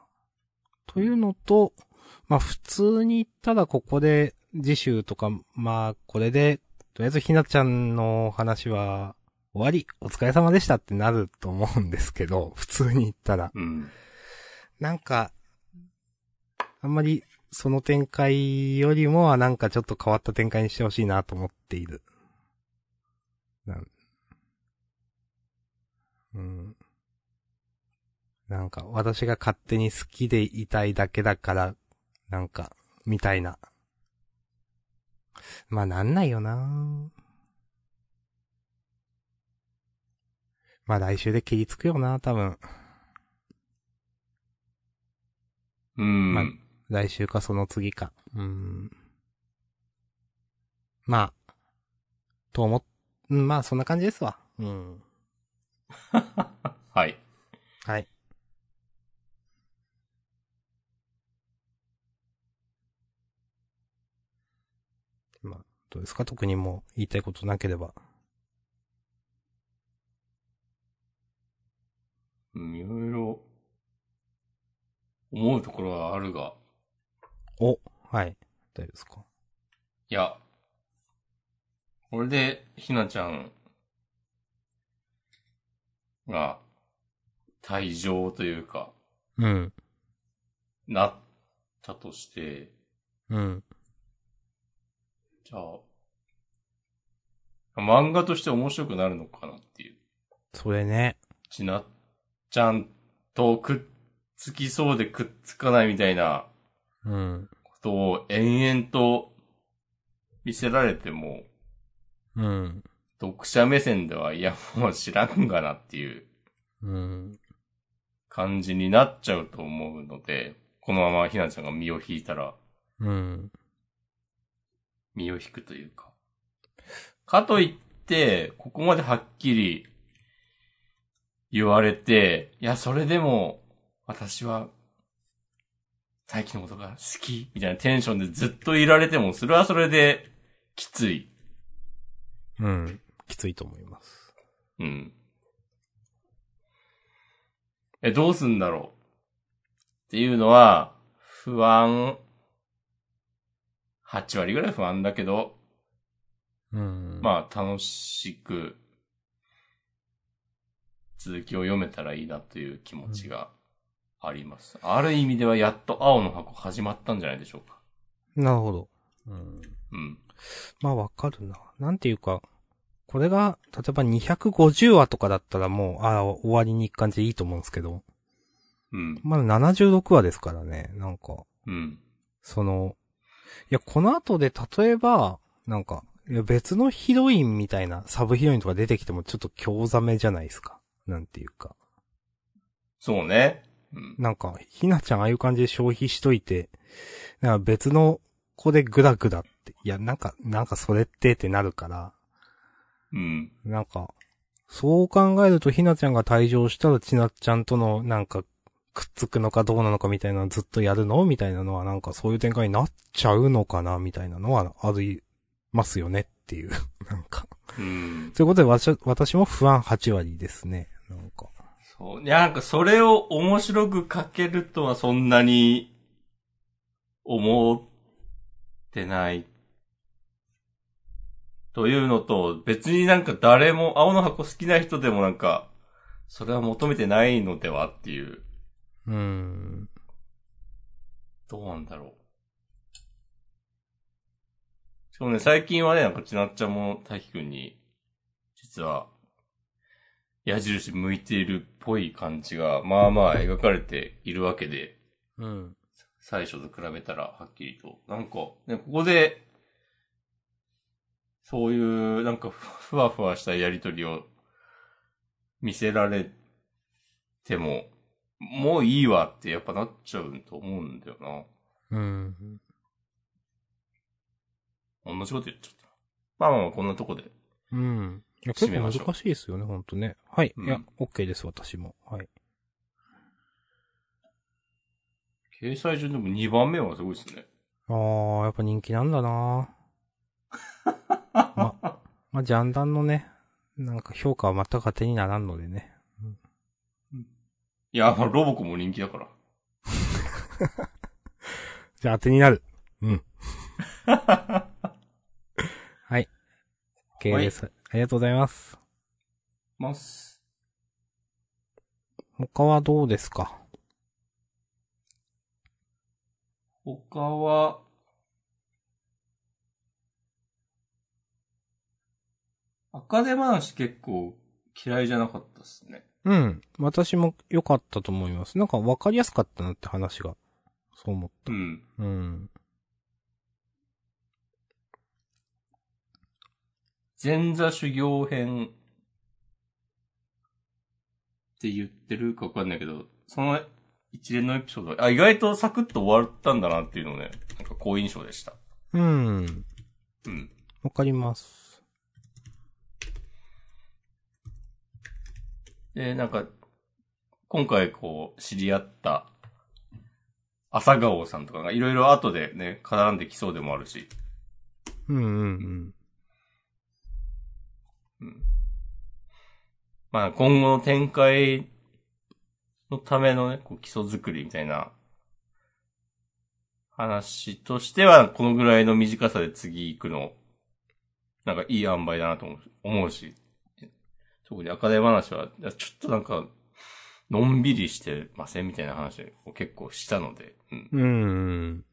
というのと、まあ普通に言ったらここで次週とか、まあこれで、とりあえずひなちゃんの話は終わり、お疲れ様でしたってなると思うんですけど、普通に言ったら。うん。なんか、あんまりその展開よりもはなんかちょっと変わった展開にしてほしいなと思っている。なんうん。なんか私が勝手に好きでいたいだけだから、なんか、みたいな。まあなんないよなまあ来週で切りつくよな多分。うん。まあ来週かその次か。うーん。まあ、と思っ、うんまあそんな感じですわ。うん。はい。はい。まあ、どうですか？特にもう言いたいことなければ。うん、いろいろ、思うところはあるが、お、はい。大丈夫ですか？いや、これで、ひなちゃんが、退場というか、うん。なったとして、うん。じゃあ、漫画として面白くなるのかなっていう。それね。ちなっちゃんとくっつきそうでくっつかないみたいなうん。ことを延々と見せられても、うん。読者目線では、いや、もう知らんがなっていううん。感じになっちゃうと思うので、このままひなちゃんが身を引いたら、うん。身を引くというか。かといって、ここまではっきり言われて、いや、それでも、私は、大輝のことが好き、みたいなテンションでずっといられても、それはそれで、きつい。うん。きついと思います。うん。え、どうすんだろうっていうのは、不安、8割ぐらい不安だけど、うん。まあ楽しく、続きを読めたらいいなという気持ちがあります。ある意味ではやっと青の箱始まったんじゃないでしょうか。なるほど。うん。うん。まあわかるな。なんていうか、これが、例えば250話とかだったらもう、ああ、終わりに行く感じでいいと思うんですけど、うん。まだ76話ですからね、なんか、うん。その、いや、この後で例えば、なんか、いや別のヒロインみたいなサブヒロインとか出てきてもちょっと興ざめじゃないですか。なんていうか。そうね。うん。なんか、ひなちゃんああいう感じで消費しといて、なんか別の子でグダグダって、いや、なんか、なんかそれってってなるから、うん。なんか、そう考えるとひなちゃんが退場したらちなっちゃんとのなんか、くっつくのかどうなのかみたいなのずっとやるの？みたいなのはなんかそういう展開になっちゃうのかな？みたいなのはありますよねっていう。なんか。うん。ということで私私も不安8割ですね。なんか。そう。いや、なんかそれを面白く書けるとはそんなに思ってない。というのと、別になんか誰も青の箱好きな人でもなんか、それは求めてないのではっていう、うーん。どうなんだろう。しかもね、最近はね、なんかちなっちゃんも大輝くんに、実は、矢印向いているっぽい感じが、まあまあ描かれているわけで、うん。最初と比べたらはっきりと。なんか、ね、ここで、そういう、なんかふ、ふわふわしたやりとりを見せられても、もういいわってやっぱなっちゃうと思うんだよな。うん。同じこと言っちゃった。まあまあまあ、こんなとこで。うん。いや結構難しいですよね、ほんとね。はい。うんいや、OK です、私も。はい。掲載順でも2番目はすごいですね。あー、やっぱ人気なんだな ま、まあ、ジャンダンのね、なんか評価は全く当てにならんのでね。いや、ロボコも人気だから。じゃあ当てになる。うん。はい。OK です。ありがとうございます。ます。他はどうですか？他は、赤手話結構嫌いじゃなかったっすね。うん。私も良かったと思います。なんか分かりやすかったなって話が。そう思った。うん。うん。前座修行編って言ってるかわかんないけど、その一連のエピソード、あ、意外とサクッと終わったんだなっていうのね、なんか好印象でした。うん。うん。わかります。で、なんか、今回こう、知り合った、朝顔さんとかがいろいろ後でね、絡んできそうでもあるし、うんうんうん。うん。まあ、今後の展開のためのね、こう基礎作りみたいな話としては、このぐらいの短さで次行くの、なんかいい塩梅だなと思う思うし、特に赤手話は、ちょっとなんか、のんびりしてませんみたいな話を結構したので、うん。うん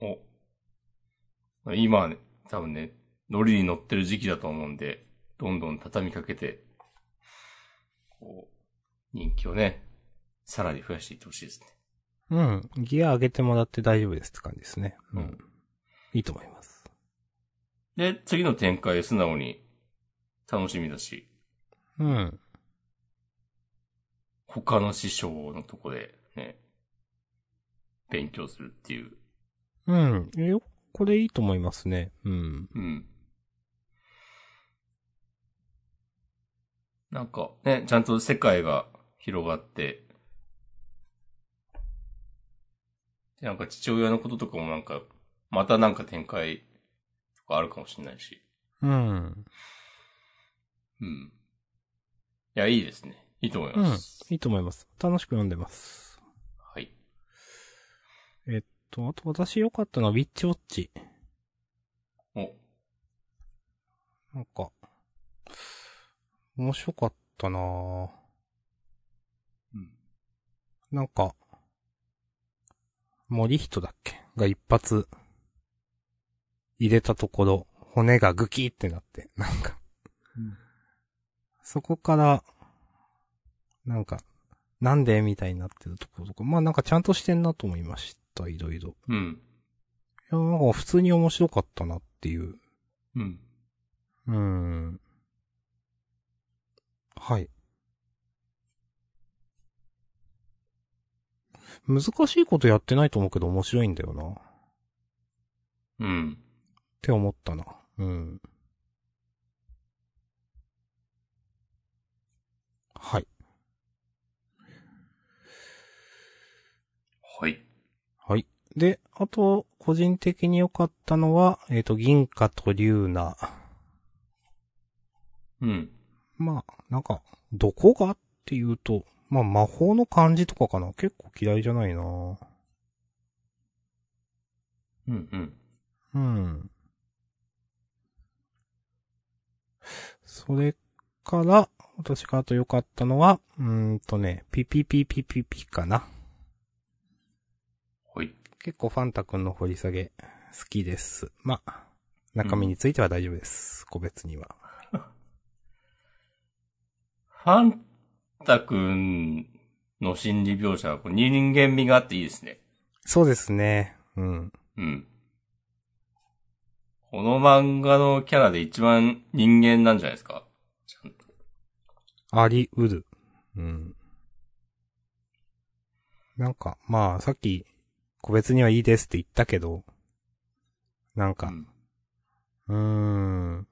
うん。お。今はね、多分ね、ノリに乗ってる時期だと思うんで、どんどん畳みかけて、こう、人気をね、さらに増やしていってほしいですね。うん。ギア上げてもらって大丈夫ですって感じですね。ううんん。いいと思います。で、次の展開素直に楽しみだし、うん。他の師匠のとこでね、勉強するっていう。うん。えよ、これいいと思いますね。うん。うん。なんかね、ちゃんと世界が広がって、でなんか父親のこととかもなんか、またなんか展開とかあるかもしれないし。うん。うん。いや、いいですね。いいと思います。いいと思います。楽しく読んでます。はい。えっと、あと私良かったのはウィッチウォッチ。お、なんか、面白かったなぁうん。なんか、森人だっけ？が一発、入れたところ、骨がグキーってなって、なんか、そこから、なんか、なんでみたいになってるところとか、まあなんかちゃんとしてんなと思いました、いろいろ。うん。いや、なんか普通に面白かったなっていう。うん。うーん。はい。難しいことやってないと思うけど面白いんだよな。っうん。て思ったな。うん。はい。はい。はい。で、あと、個人的に良かったのは、えっ、と、銀貨と竜ナ。うん。まあ、なんか、どこがっていうと、まあ魔法の感じとかかな。結構嫌いじゃないなうん。うん。うん。それから、私があと良かったのは、うーんとね、ピピピピピピかな。はい。結構ファンタ君の掘り下げ好きです。まあ、中身については大丈夫です。個別には。ファンタ君の心理描写はこう人間味があっていいですね。そうですね。うん。うん。この漫画のキャラで一番人間なんじゃないですか？ちゃんと。ありうる。うん。なんか、まあ、さっき、個別にはいいですって言ったけど、なんか、うん。うーん。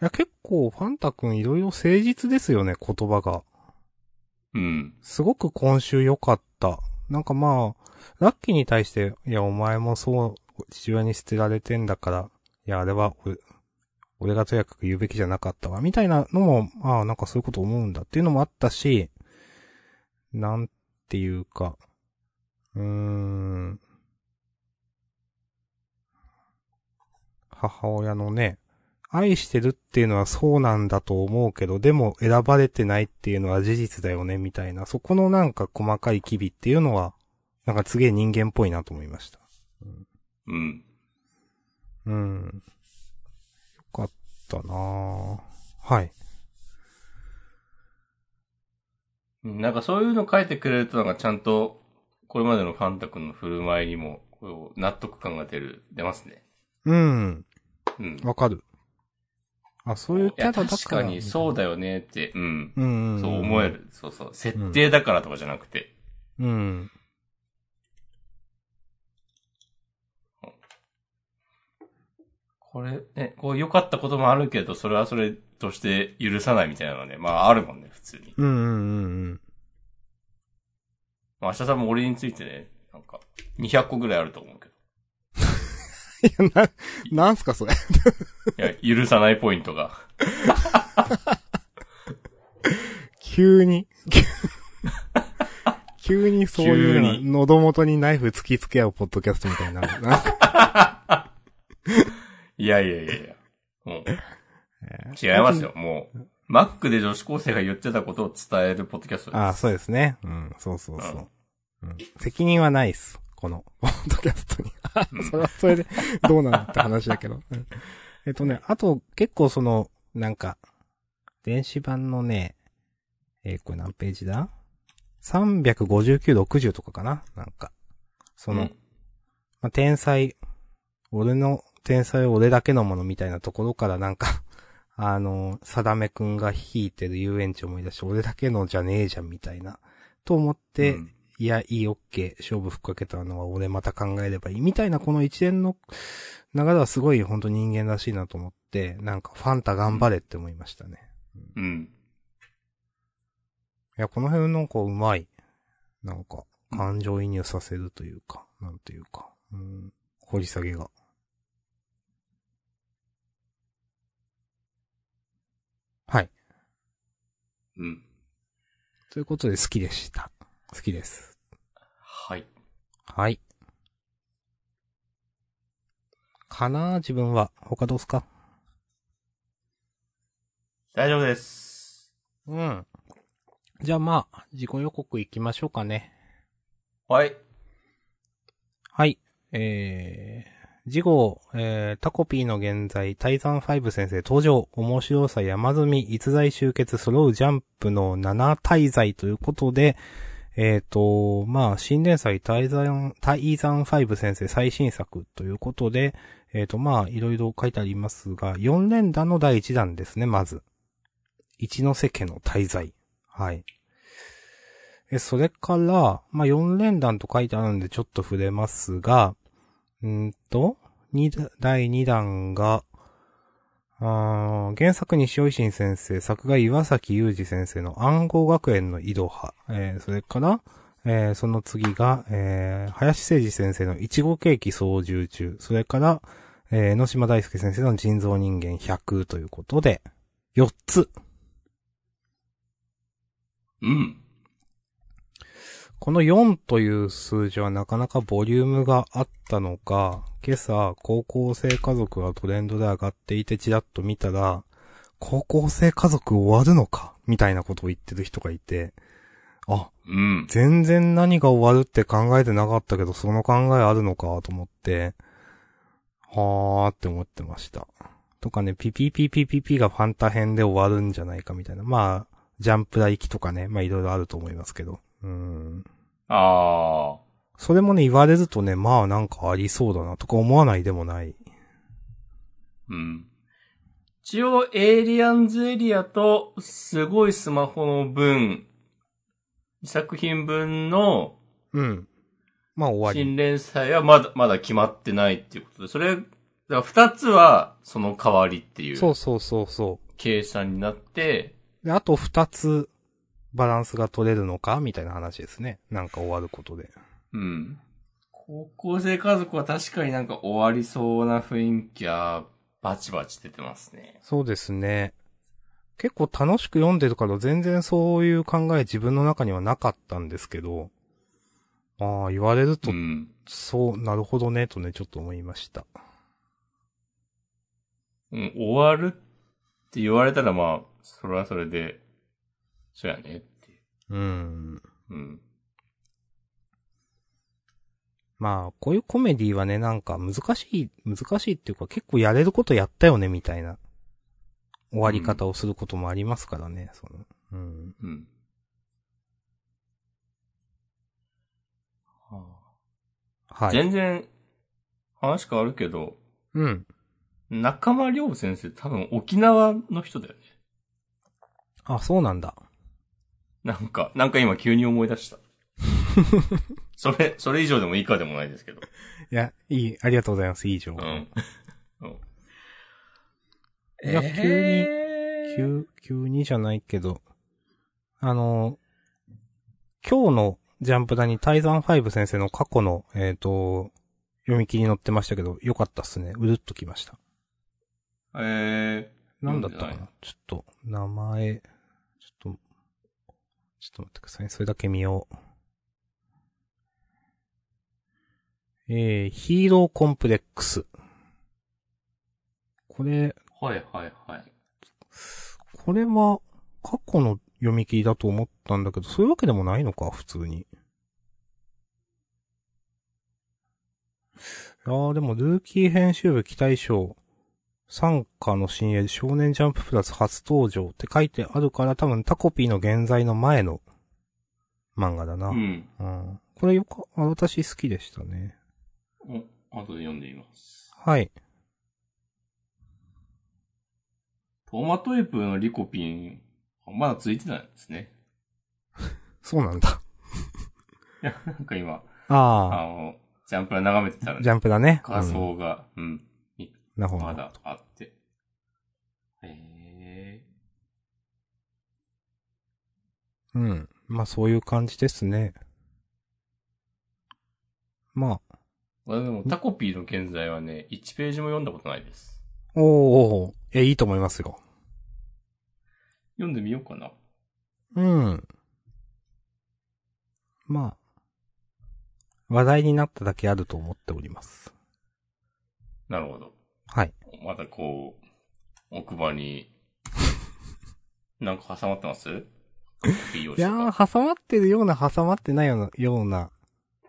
いや、結構、ファンタ君いろいろ誠実ですよね、言葉が。うん。すごく今週良かった。なんかまあ、ラッキーに対して、いや、お前もそう、父親に捨てられてんだから、いや、あれは俺、俺がとやかく言うべきじゃなかったわ、みたいなのも、ああ、なんかそういうこと思うんだっていうのもあったし、なんていうか、うーん。母親のね、愛してるっていうのはそうなんだと思うけど、でも選ばれてないっていうのは事実だよね、みたいな。そこのなんか細かい機微っていうのは、なんかすげえ人間っぽいなと思いました。うん。うん。よかったなぁはい。なんかそういうの書いてくれるとなんかちゃんと、これまでのファンタ君の振る舞いにも、納得感が出る、出ますね。うん。うん。わかる。あ、そういうキャラだから。確かにそうだよねって、うん。うんうん、うん。そう思え。る。そうそう。設定だからとかじゃなくて。うん。これ、ね、こう良かったこともあるけど、それはそれとして許さないみたいなのね。まああるもんね、普通に。うんうんうんうん。まあ明日さんも俺についてね、なんか、200個ぐらいあると思うけど。いや、な、なんすかそれ。いや、許さないポイントが。急に。急にそういう急のに喉元にナイフ突きつけ合うポッドキャストみたいになる。なんかいやいやいやいや。もう、え違いますよ。もう、マックで女子高生が言ってたことを伝えるポッドキャストです。ああ、そうですね。うん、そうそうそう。うん、責任はないっす。この、ポッドキャストに。う んそれはそれで、どうなのって話だけど。うんえっとね、あと、結構その、なんか、電子版のね、えーこれ何ページだ ?359、60とかかな？なんか。その、うんまあ、天才、俺の天才は俺だけのものみたいなところからなんか、あの、定めくんが引いてる遊園地を思い出して、俺だけのじゃねえじゃんみたいな。と思って、うんいや、いい、オッケー、勝負ふっかけたのは俺また考えればいい。みたいなこの一連の流れはすごい本当人間らしいなと思って、なんかファンタ頑張れって思いましたね。うん。いや、この辺なんかうまい。なんか、感情移入させるというか、なんていうか、うん、掘り下げが。はい。うん。ということで好きでした。好きです。はい。はい。かな自分は。他どうすか？大丈夫です。うん。じゃあまあ、自己予告行きましょうかね。はい。はい。えー、次号、えー、タコピーの現在、タイザン5先生登場、面白さ山積み、逸材集結、揃うジャンプの7滞在ということで、えっ、と、まあ、新連載タイザン、タイザン5先生最新作ということで、えっ、と、まあ、いろいろ書いてありますが、4連弾の第1弾ですね、まず。一ノ瀬家の滞在。はい。え、それから、まあ、4連弾と書いてあるんでちょっと触れますが、んと、二第2弾が、あ原作に塩井新先生、作画岩崎裕二先生の暗号学園の井戸派、えーそれから、えーその次が、えー林誠二先生のいちごケーキ操縦中、それから、えー、江ノ島大輔先生の人造人間100ということで、4つ。うん。この4という数字はなかなかボリュームがあったのか、今朝、高校生家族がトレンドで上がっていてチラッと見たら、高校生家族終わるのかみたいなことを言ってる人がいて、あ、うん。全然何が終わるって考えてなかったけど、その考えあるのかと思って、はーって思ってました。とかね、ピピピピピピがファンタ編で終わるんじゃないかみたいな。まあ、ジャンプラ行きとかね、まあいろいろあると思いますけど。うん。あそれもね、言われるとね、まあなんかありそうだなとか思わないでもない。ー。うん。一応、エイリアンズエリアと、すごいスマホの分、作品分のうん。まあ終わり。新連載はまだ、まだ決まってないっていうことで、それ、だから二つはその代わりっていそううそうそうそ計算になって、う。で、あと二つ、バランスが取れるのかみたいな話ですね。なんか終わることで。うん。高校生家族は確かになんか終わりそうな雰囲気はバチバチ出てますね。そうですね。結構楽しく読んでるから全然そういう考え自分の中にはなかったんですけど、ああ、言われるとう、ん。そう、なるほどね、とね、ちょっと思いました。うん、終わるって言われたらまあ、それはそれで、そうやねっていう。うん。うん。まあ、こういうコメディはね、なんか難しい、難しいっていうか結構やれることやったよね、みたいな終わり方をすることもありますからね、その。うん。うん。はあはい。全然、話変わるけど、うん。中間良先生多分沖縄の人だよね。あ、そうなんだ。なんか、なんか今急に思い出した。それ、それ以上でも以下でもないですけど。いや、いい、ありがとうございます、いい情報。うん。うんいや急にえー急、急にじゃないけど、あの、今日のジャンプダにタイザン5先生の過去の、えっ、と、読み切り載ってましたけど、よかったっすね。うるっときました。えなんだったかな？ちょっと、名前、ちょっと待ってくださいね。それだけ見よう。えー、ヒーローコンプレックス。これ、ー、はいはいはい。これは、過去の読み切りだと思ったんだけど、そういうわけでもないのか、普通に。いやーでも、ルーキー編集部期待賞、参加の新鋭少年ジャンププラス初登場って書いてあるから多分タコピーの現在の前の漫画だな。ううん。ん。これよか、あ私好きでしたね。お、後で読んでみます。はい。トーマトエプのリコピン、あまだついてないんですね。そうなんだ。いや、なんか今、ああ、あの、ジャンプラ眺めてたら、ジャンプだね。画うん像が、うん、なるほど。まだあって。へえうん。まあそういう感じですね。まあ、まあでも、タコピーの現在はね、1ページも読んだことないです。おーおーえ、いいと思いますよ。読んでみようかな。うん。まあ、話題になっただけあると思っております。なるほど。はい。またこう、奥歯に、なんか挟まってます？いや。ー、挟まってるような、挟まってないような、ような。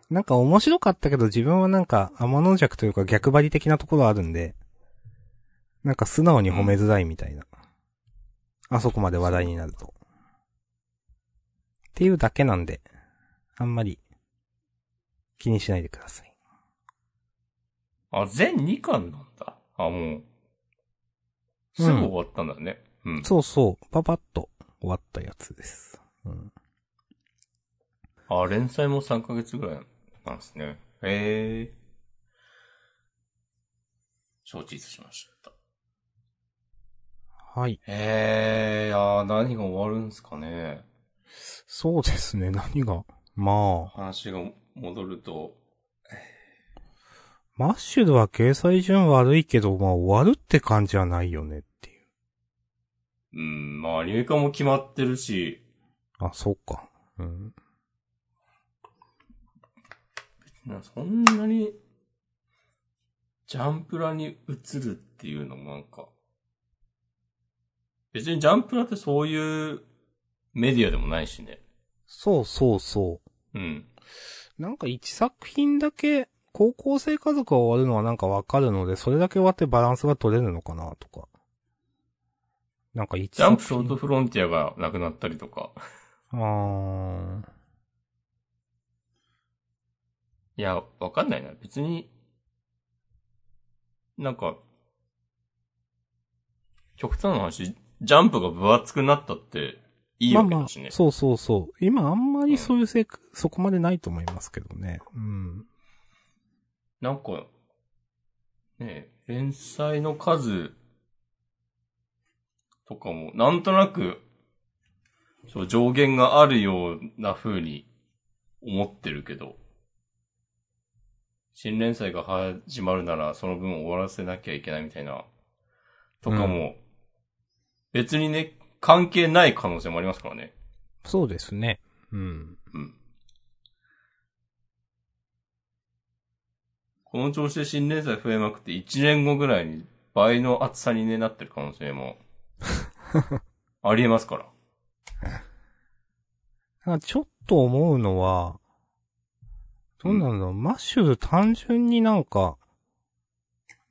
なんか面白かったけど自分はなんか天の弱というか逆張り的なところあるんで、なんか素直に褒めづらいみたいな。あそこまで話題になると。っていうだけなんで、あんまり気にしないでください。あ、全2巻なんだ。あ、もう、すぐ終わったんだね。うん。そうそう、パパッと終わったやつです。うん。あ、連載も3ヶ月ぐらいなんですね。へえ。承知しました。はい。へえ、あー何が終わるんすかね。そうですね、何が。まあ、話が戻ると、マッシュルは掲載順悪いけど、まあ終わるって感じはないよねっていう。うん、まあアニメ化も決まってるし、あ、そうか。うん。なそんなに、ジャンプラに移るっていうのもなんか、別にジャンプラってそういうメディアでもないしね。そうそうそうん。う。なんか一作品だけ、高校生家族が終わるのはなんかわかるので、それだけ終わってバランスが取れるのかなとか。なんか一ジャン。プショートフロンティアがなくなったりとか。あー。いや、わかんないな。別に、なんか、極端な話、ジャンプが分厚くなったっていいまあまあわけだしね。、そうそうそう。今あんまりそういうせい、そこまでないと思いますけどね。うん。なんか、ねえ連載の数とかも、なんとなく、そう上限があるような風に思ってるけど、新連載が始まるならその分終わらせなきゃいけないみたいな、とかも、別にね、関係ない可能性もありますからね。そうですね。うん。うん。この調子で新連載増えまくって1年後ぐらいに倍の厚さに、ね、なってる可能性も ありえますから。ちょっと思うのは、どうなんだろう、マッシュル単純になんか、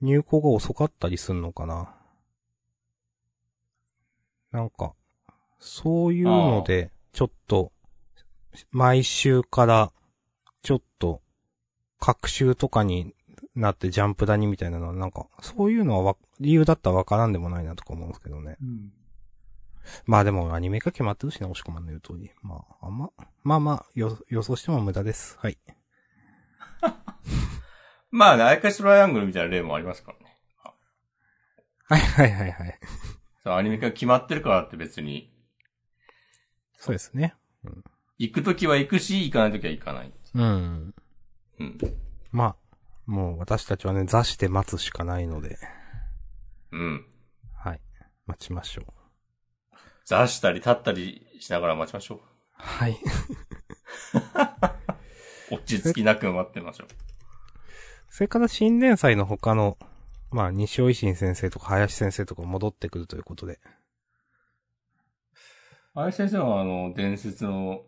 入稿が遅かったりすんのかな。なんか、そういうので、ちょっと、毎週から、ちょっと、各週とかになってジャンプだにみたいなのは、なんか、そういうのはわ理由だったらわからんでもないなとか思うんですけどね。まあでもアニメ化決まってるしね、押し込まんの言う通り。まあ、あんま、まあまあ、よ予想しても無駄です。はい。まあね、アイカシトライアングルみたいな例もありますからね。はいはいはいはい。そうアニメ化決まってるからって別に、そうですね。行くときは行くし、行かないときは行かない。うん。うん。まあ、もう私たちはね、座して待つしかないので、うん。はい。待ちましょう。座したり立ったりしながら待ちましょう。はい。落ち着きなく待ってましょう。それから新連載の他の、まあ、西尾維新先生とか林先生とか戻ってくるということで。林先生はあの、伝説の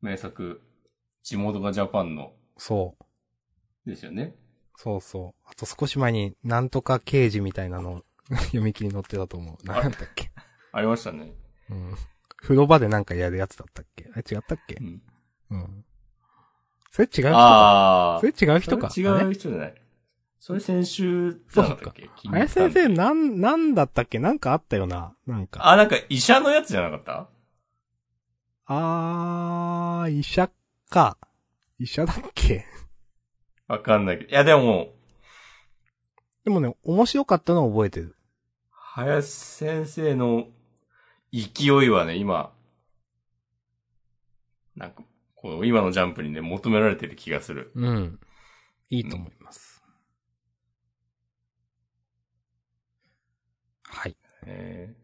名作、地元がジャパンの、そう。ですよね。そうそう。あと少し前に、なんとか刑事みたいなの 読み切り載ってたと思う。なんだっけ。ありましたね。うん。風呂場でなんかやるやつだったっけ？あれ違ったっけ？うん。うん。それ違う人か？それ違う人か？それ違う人じゃない。それ先週じゃなかったっけあれ先生、なん、なんだったっけ？なんかあったよな。なんか。あ、なんか医者のやつじゃなかった？あー、医者か。医者だっけ？わかんないけど。いやでも、でもね、面白かったのは覚えてる。林先生の勢いはね、今、なんか、こう、今のジャンプにね、求められてる気がする。うん。いいと思います。はい。え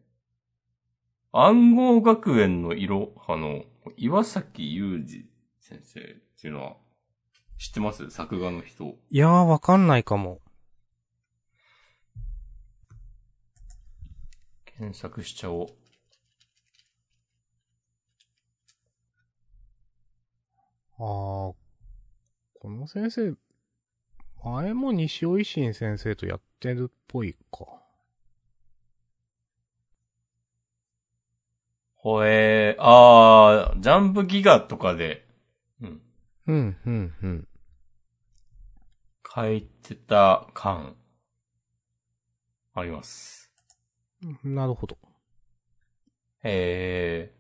ー、暗号学園の色派の岩崎裕二先生っていうのは、知ってます？作画の人。いやー、わかんないかも。検索しちゃおう。あー、この先生、前も西尾維新先生とやってるっぽいか。ほえー、あー、ジャンプギガとかで、うん、うん、うん、うん。書いてた感、あります。なるほど。へ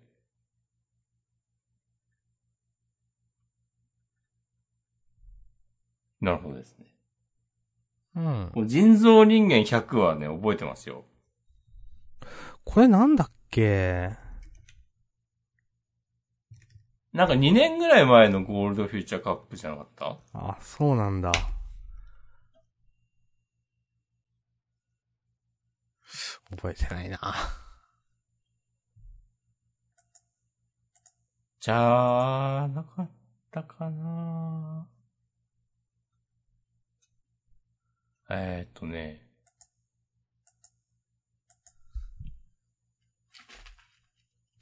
ー。なるほどですね。うん。人造人間100はね、覚えてますよ。これなんだっけ？なんか2年ぐらい前のゴールドフューチャーカップじゃなかった？あ、そうなんだ。覚えてないな。じゃあ、なかったかなえー、っとね。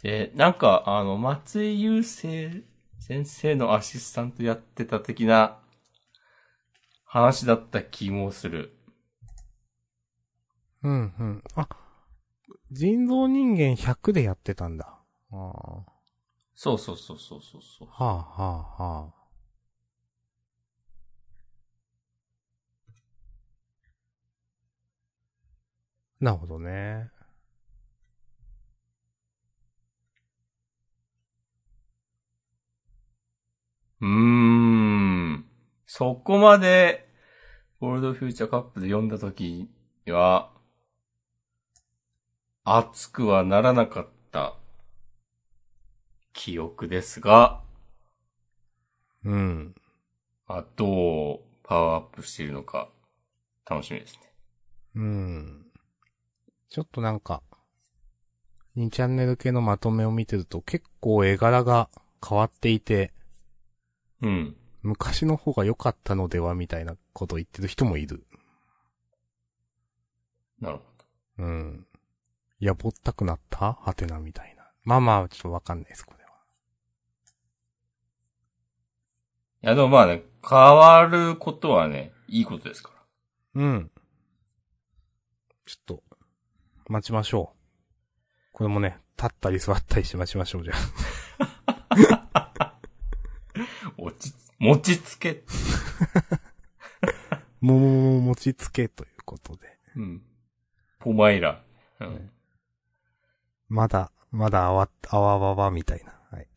で、なんか、あの、松井優生先生のアシスタントやってた的な話だった気もする。うん、うん。あ、人造人間100でやってたんだ。あそうそうそうそうそうそう。あ、はあ、はあ。なるほどね。うーん。そこまで、ゴールドフューチャーカップで読んだ時には、熱くはならなかった記憶ですが、うん。あどうパワーアップしているのか、楽しみですね。うん。ちょっとなんか、2チャンネル系のまとめを見てると結構絵柄が変わっていて、うん。昔の方が良かったのではみたいなことを言ってる人もいる。なるほど。うん。やぼったくなった？はてなみたいな。まあまあ、ちょっとわかんないです、これは。いやでもまあね、変わることはね、いいことですから。うん。ちょっと、待ちましょう。これもね、立ったり座ったりして待ちましょう、じゃあ。落ち、持ちつけ。ももも持ちつけということで。うん。ポマイラ。うん。まだ、まだあわ、あわわわみたいな。はい。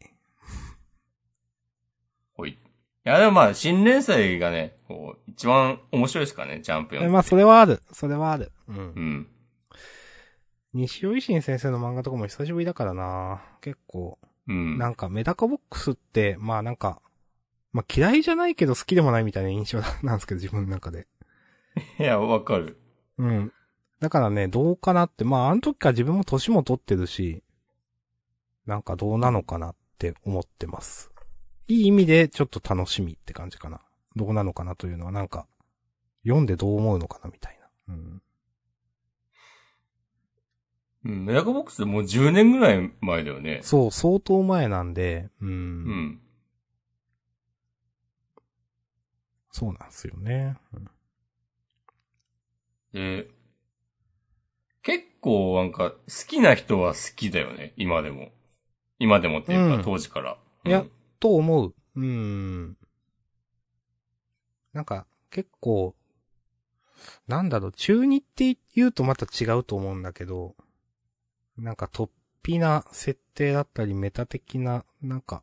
ほい。いや、でもまあ、新連載がね、こう、一番面白いですからね、ジャンプ読んで。まあ、それはある。それはある。うんう。ん。西尾維新先生の漫画とかも久しぶりだからな結構、うん。なんかメダカボックスって、まあなんか、まあ嫌いじゃないけど好きでもないみたいな印象 なんですけど、自分の中で。いや、わかる。うん。だからね、どうかなって、まああの時から自分も年も取ってるし、なんかどうなのかなって思ってます。いい意味でちょっと楽しみって感じかな。どうなのかなというのはなんか、読んでどう思うのかなみたいな。うん。うん。メダカボックスもう10年ぐらい前だよね。そう、相当前なんで、うん。うん。そうなんですよね。うんで、結構なんか好きな人は好きだよね、今でも。今でもっていうか、うん当時から。いやうんと思う。うーん。なんか、結構、なんだろう、中二って言うとまた違うと思うんだけど、なんか突飛な設定だったりメタ的な、なんか、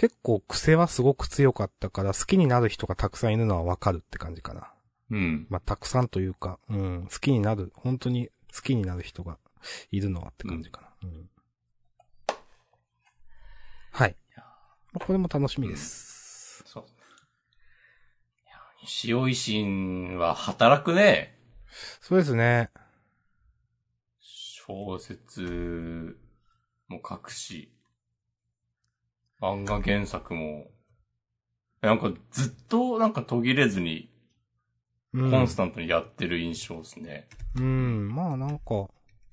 結構癖はすごく強かったから好きになる人がたくさんいるのはわかるって感じかな。うん。まあ、たくさんというか、うん、好きになる、本当に好きになる人がいるのはって感じかな。うん。はい。まあこれも楽しみです。そう。いや、西尾維新は働くね。そうですね。小説も書くし、漫画原作も、なんかずっとなんか途切れずにうん。コンスタントにやってる印象ですね。うん、まあなんか、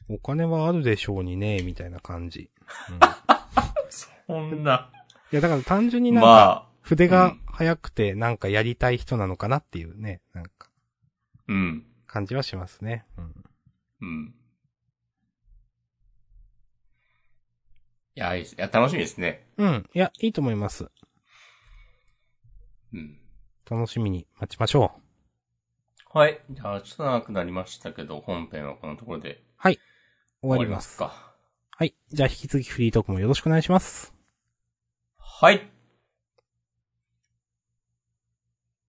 お金はあるでしょうにね、みたいな感じ。うん、い そんな。や、だから単純になんか、ま筆が速くてなんかやりたい人なのかなっていうね、なんか、あ、うん。感じはしますね。うん。うん。や、いいです。いや、楽しみですね。うん。いや、いいと思います。うん。楽しみに待ちましょう。はい。じゃあ、ちょっと長くなりましたけど、本編はこのところで終わります。か。はい。じゃあ引き続きフリートークもよろしくお願いします。はい。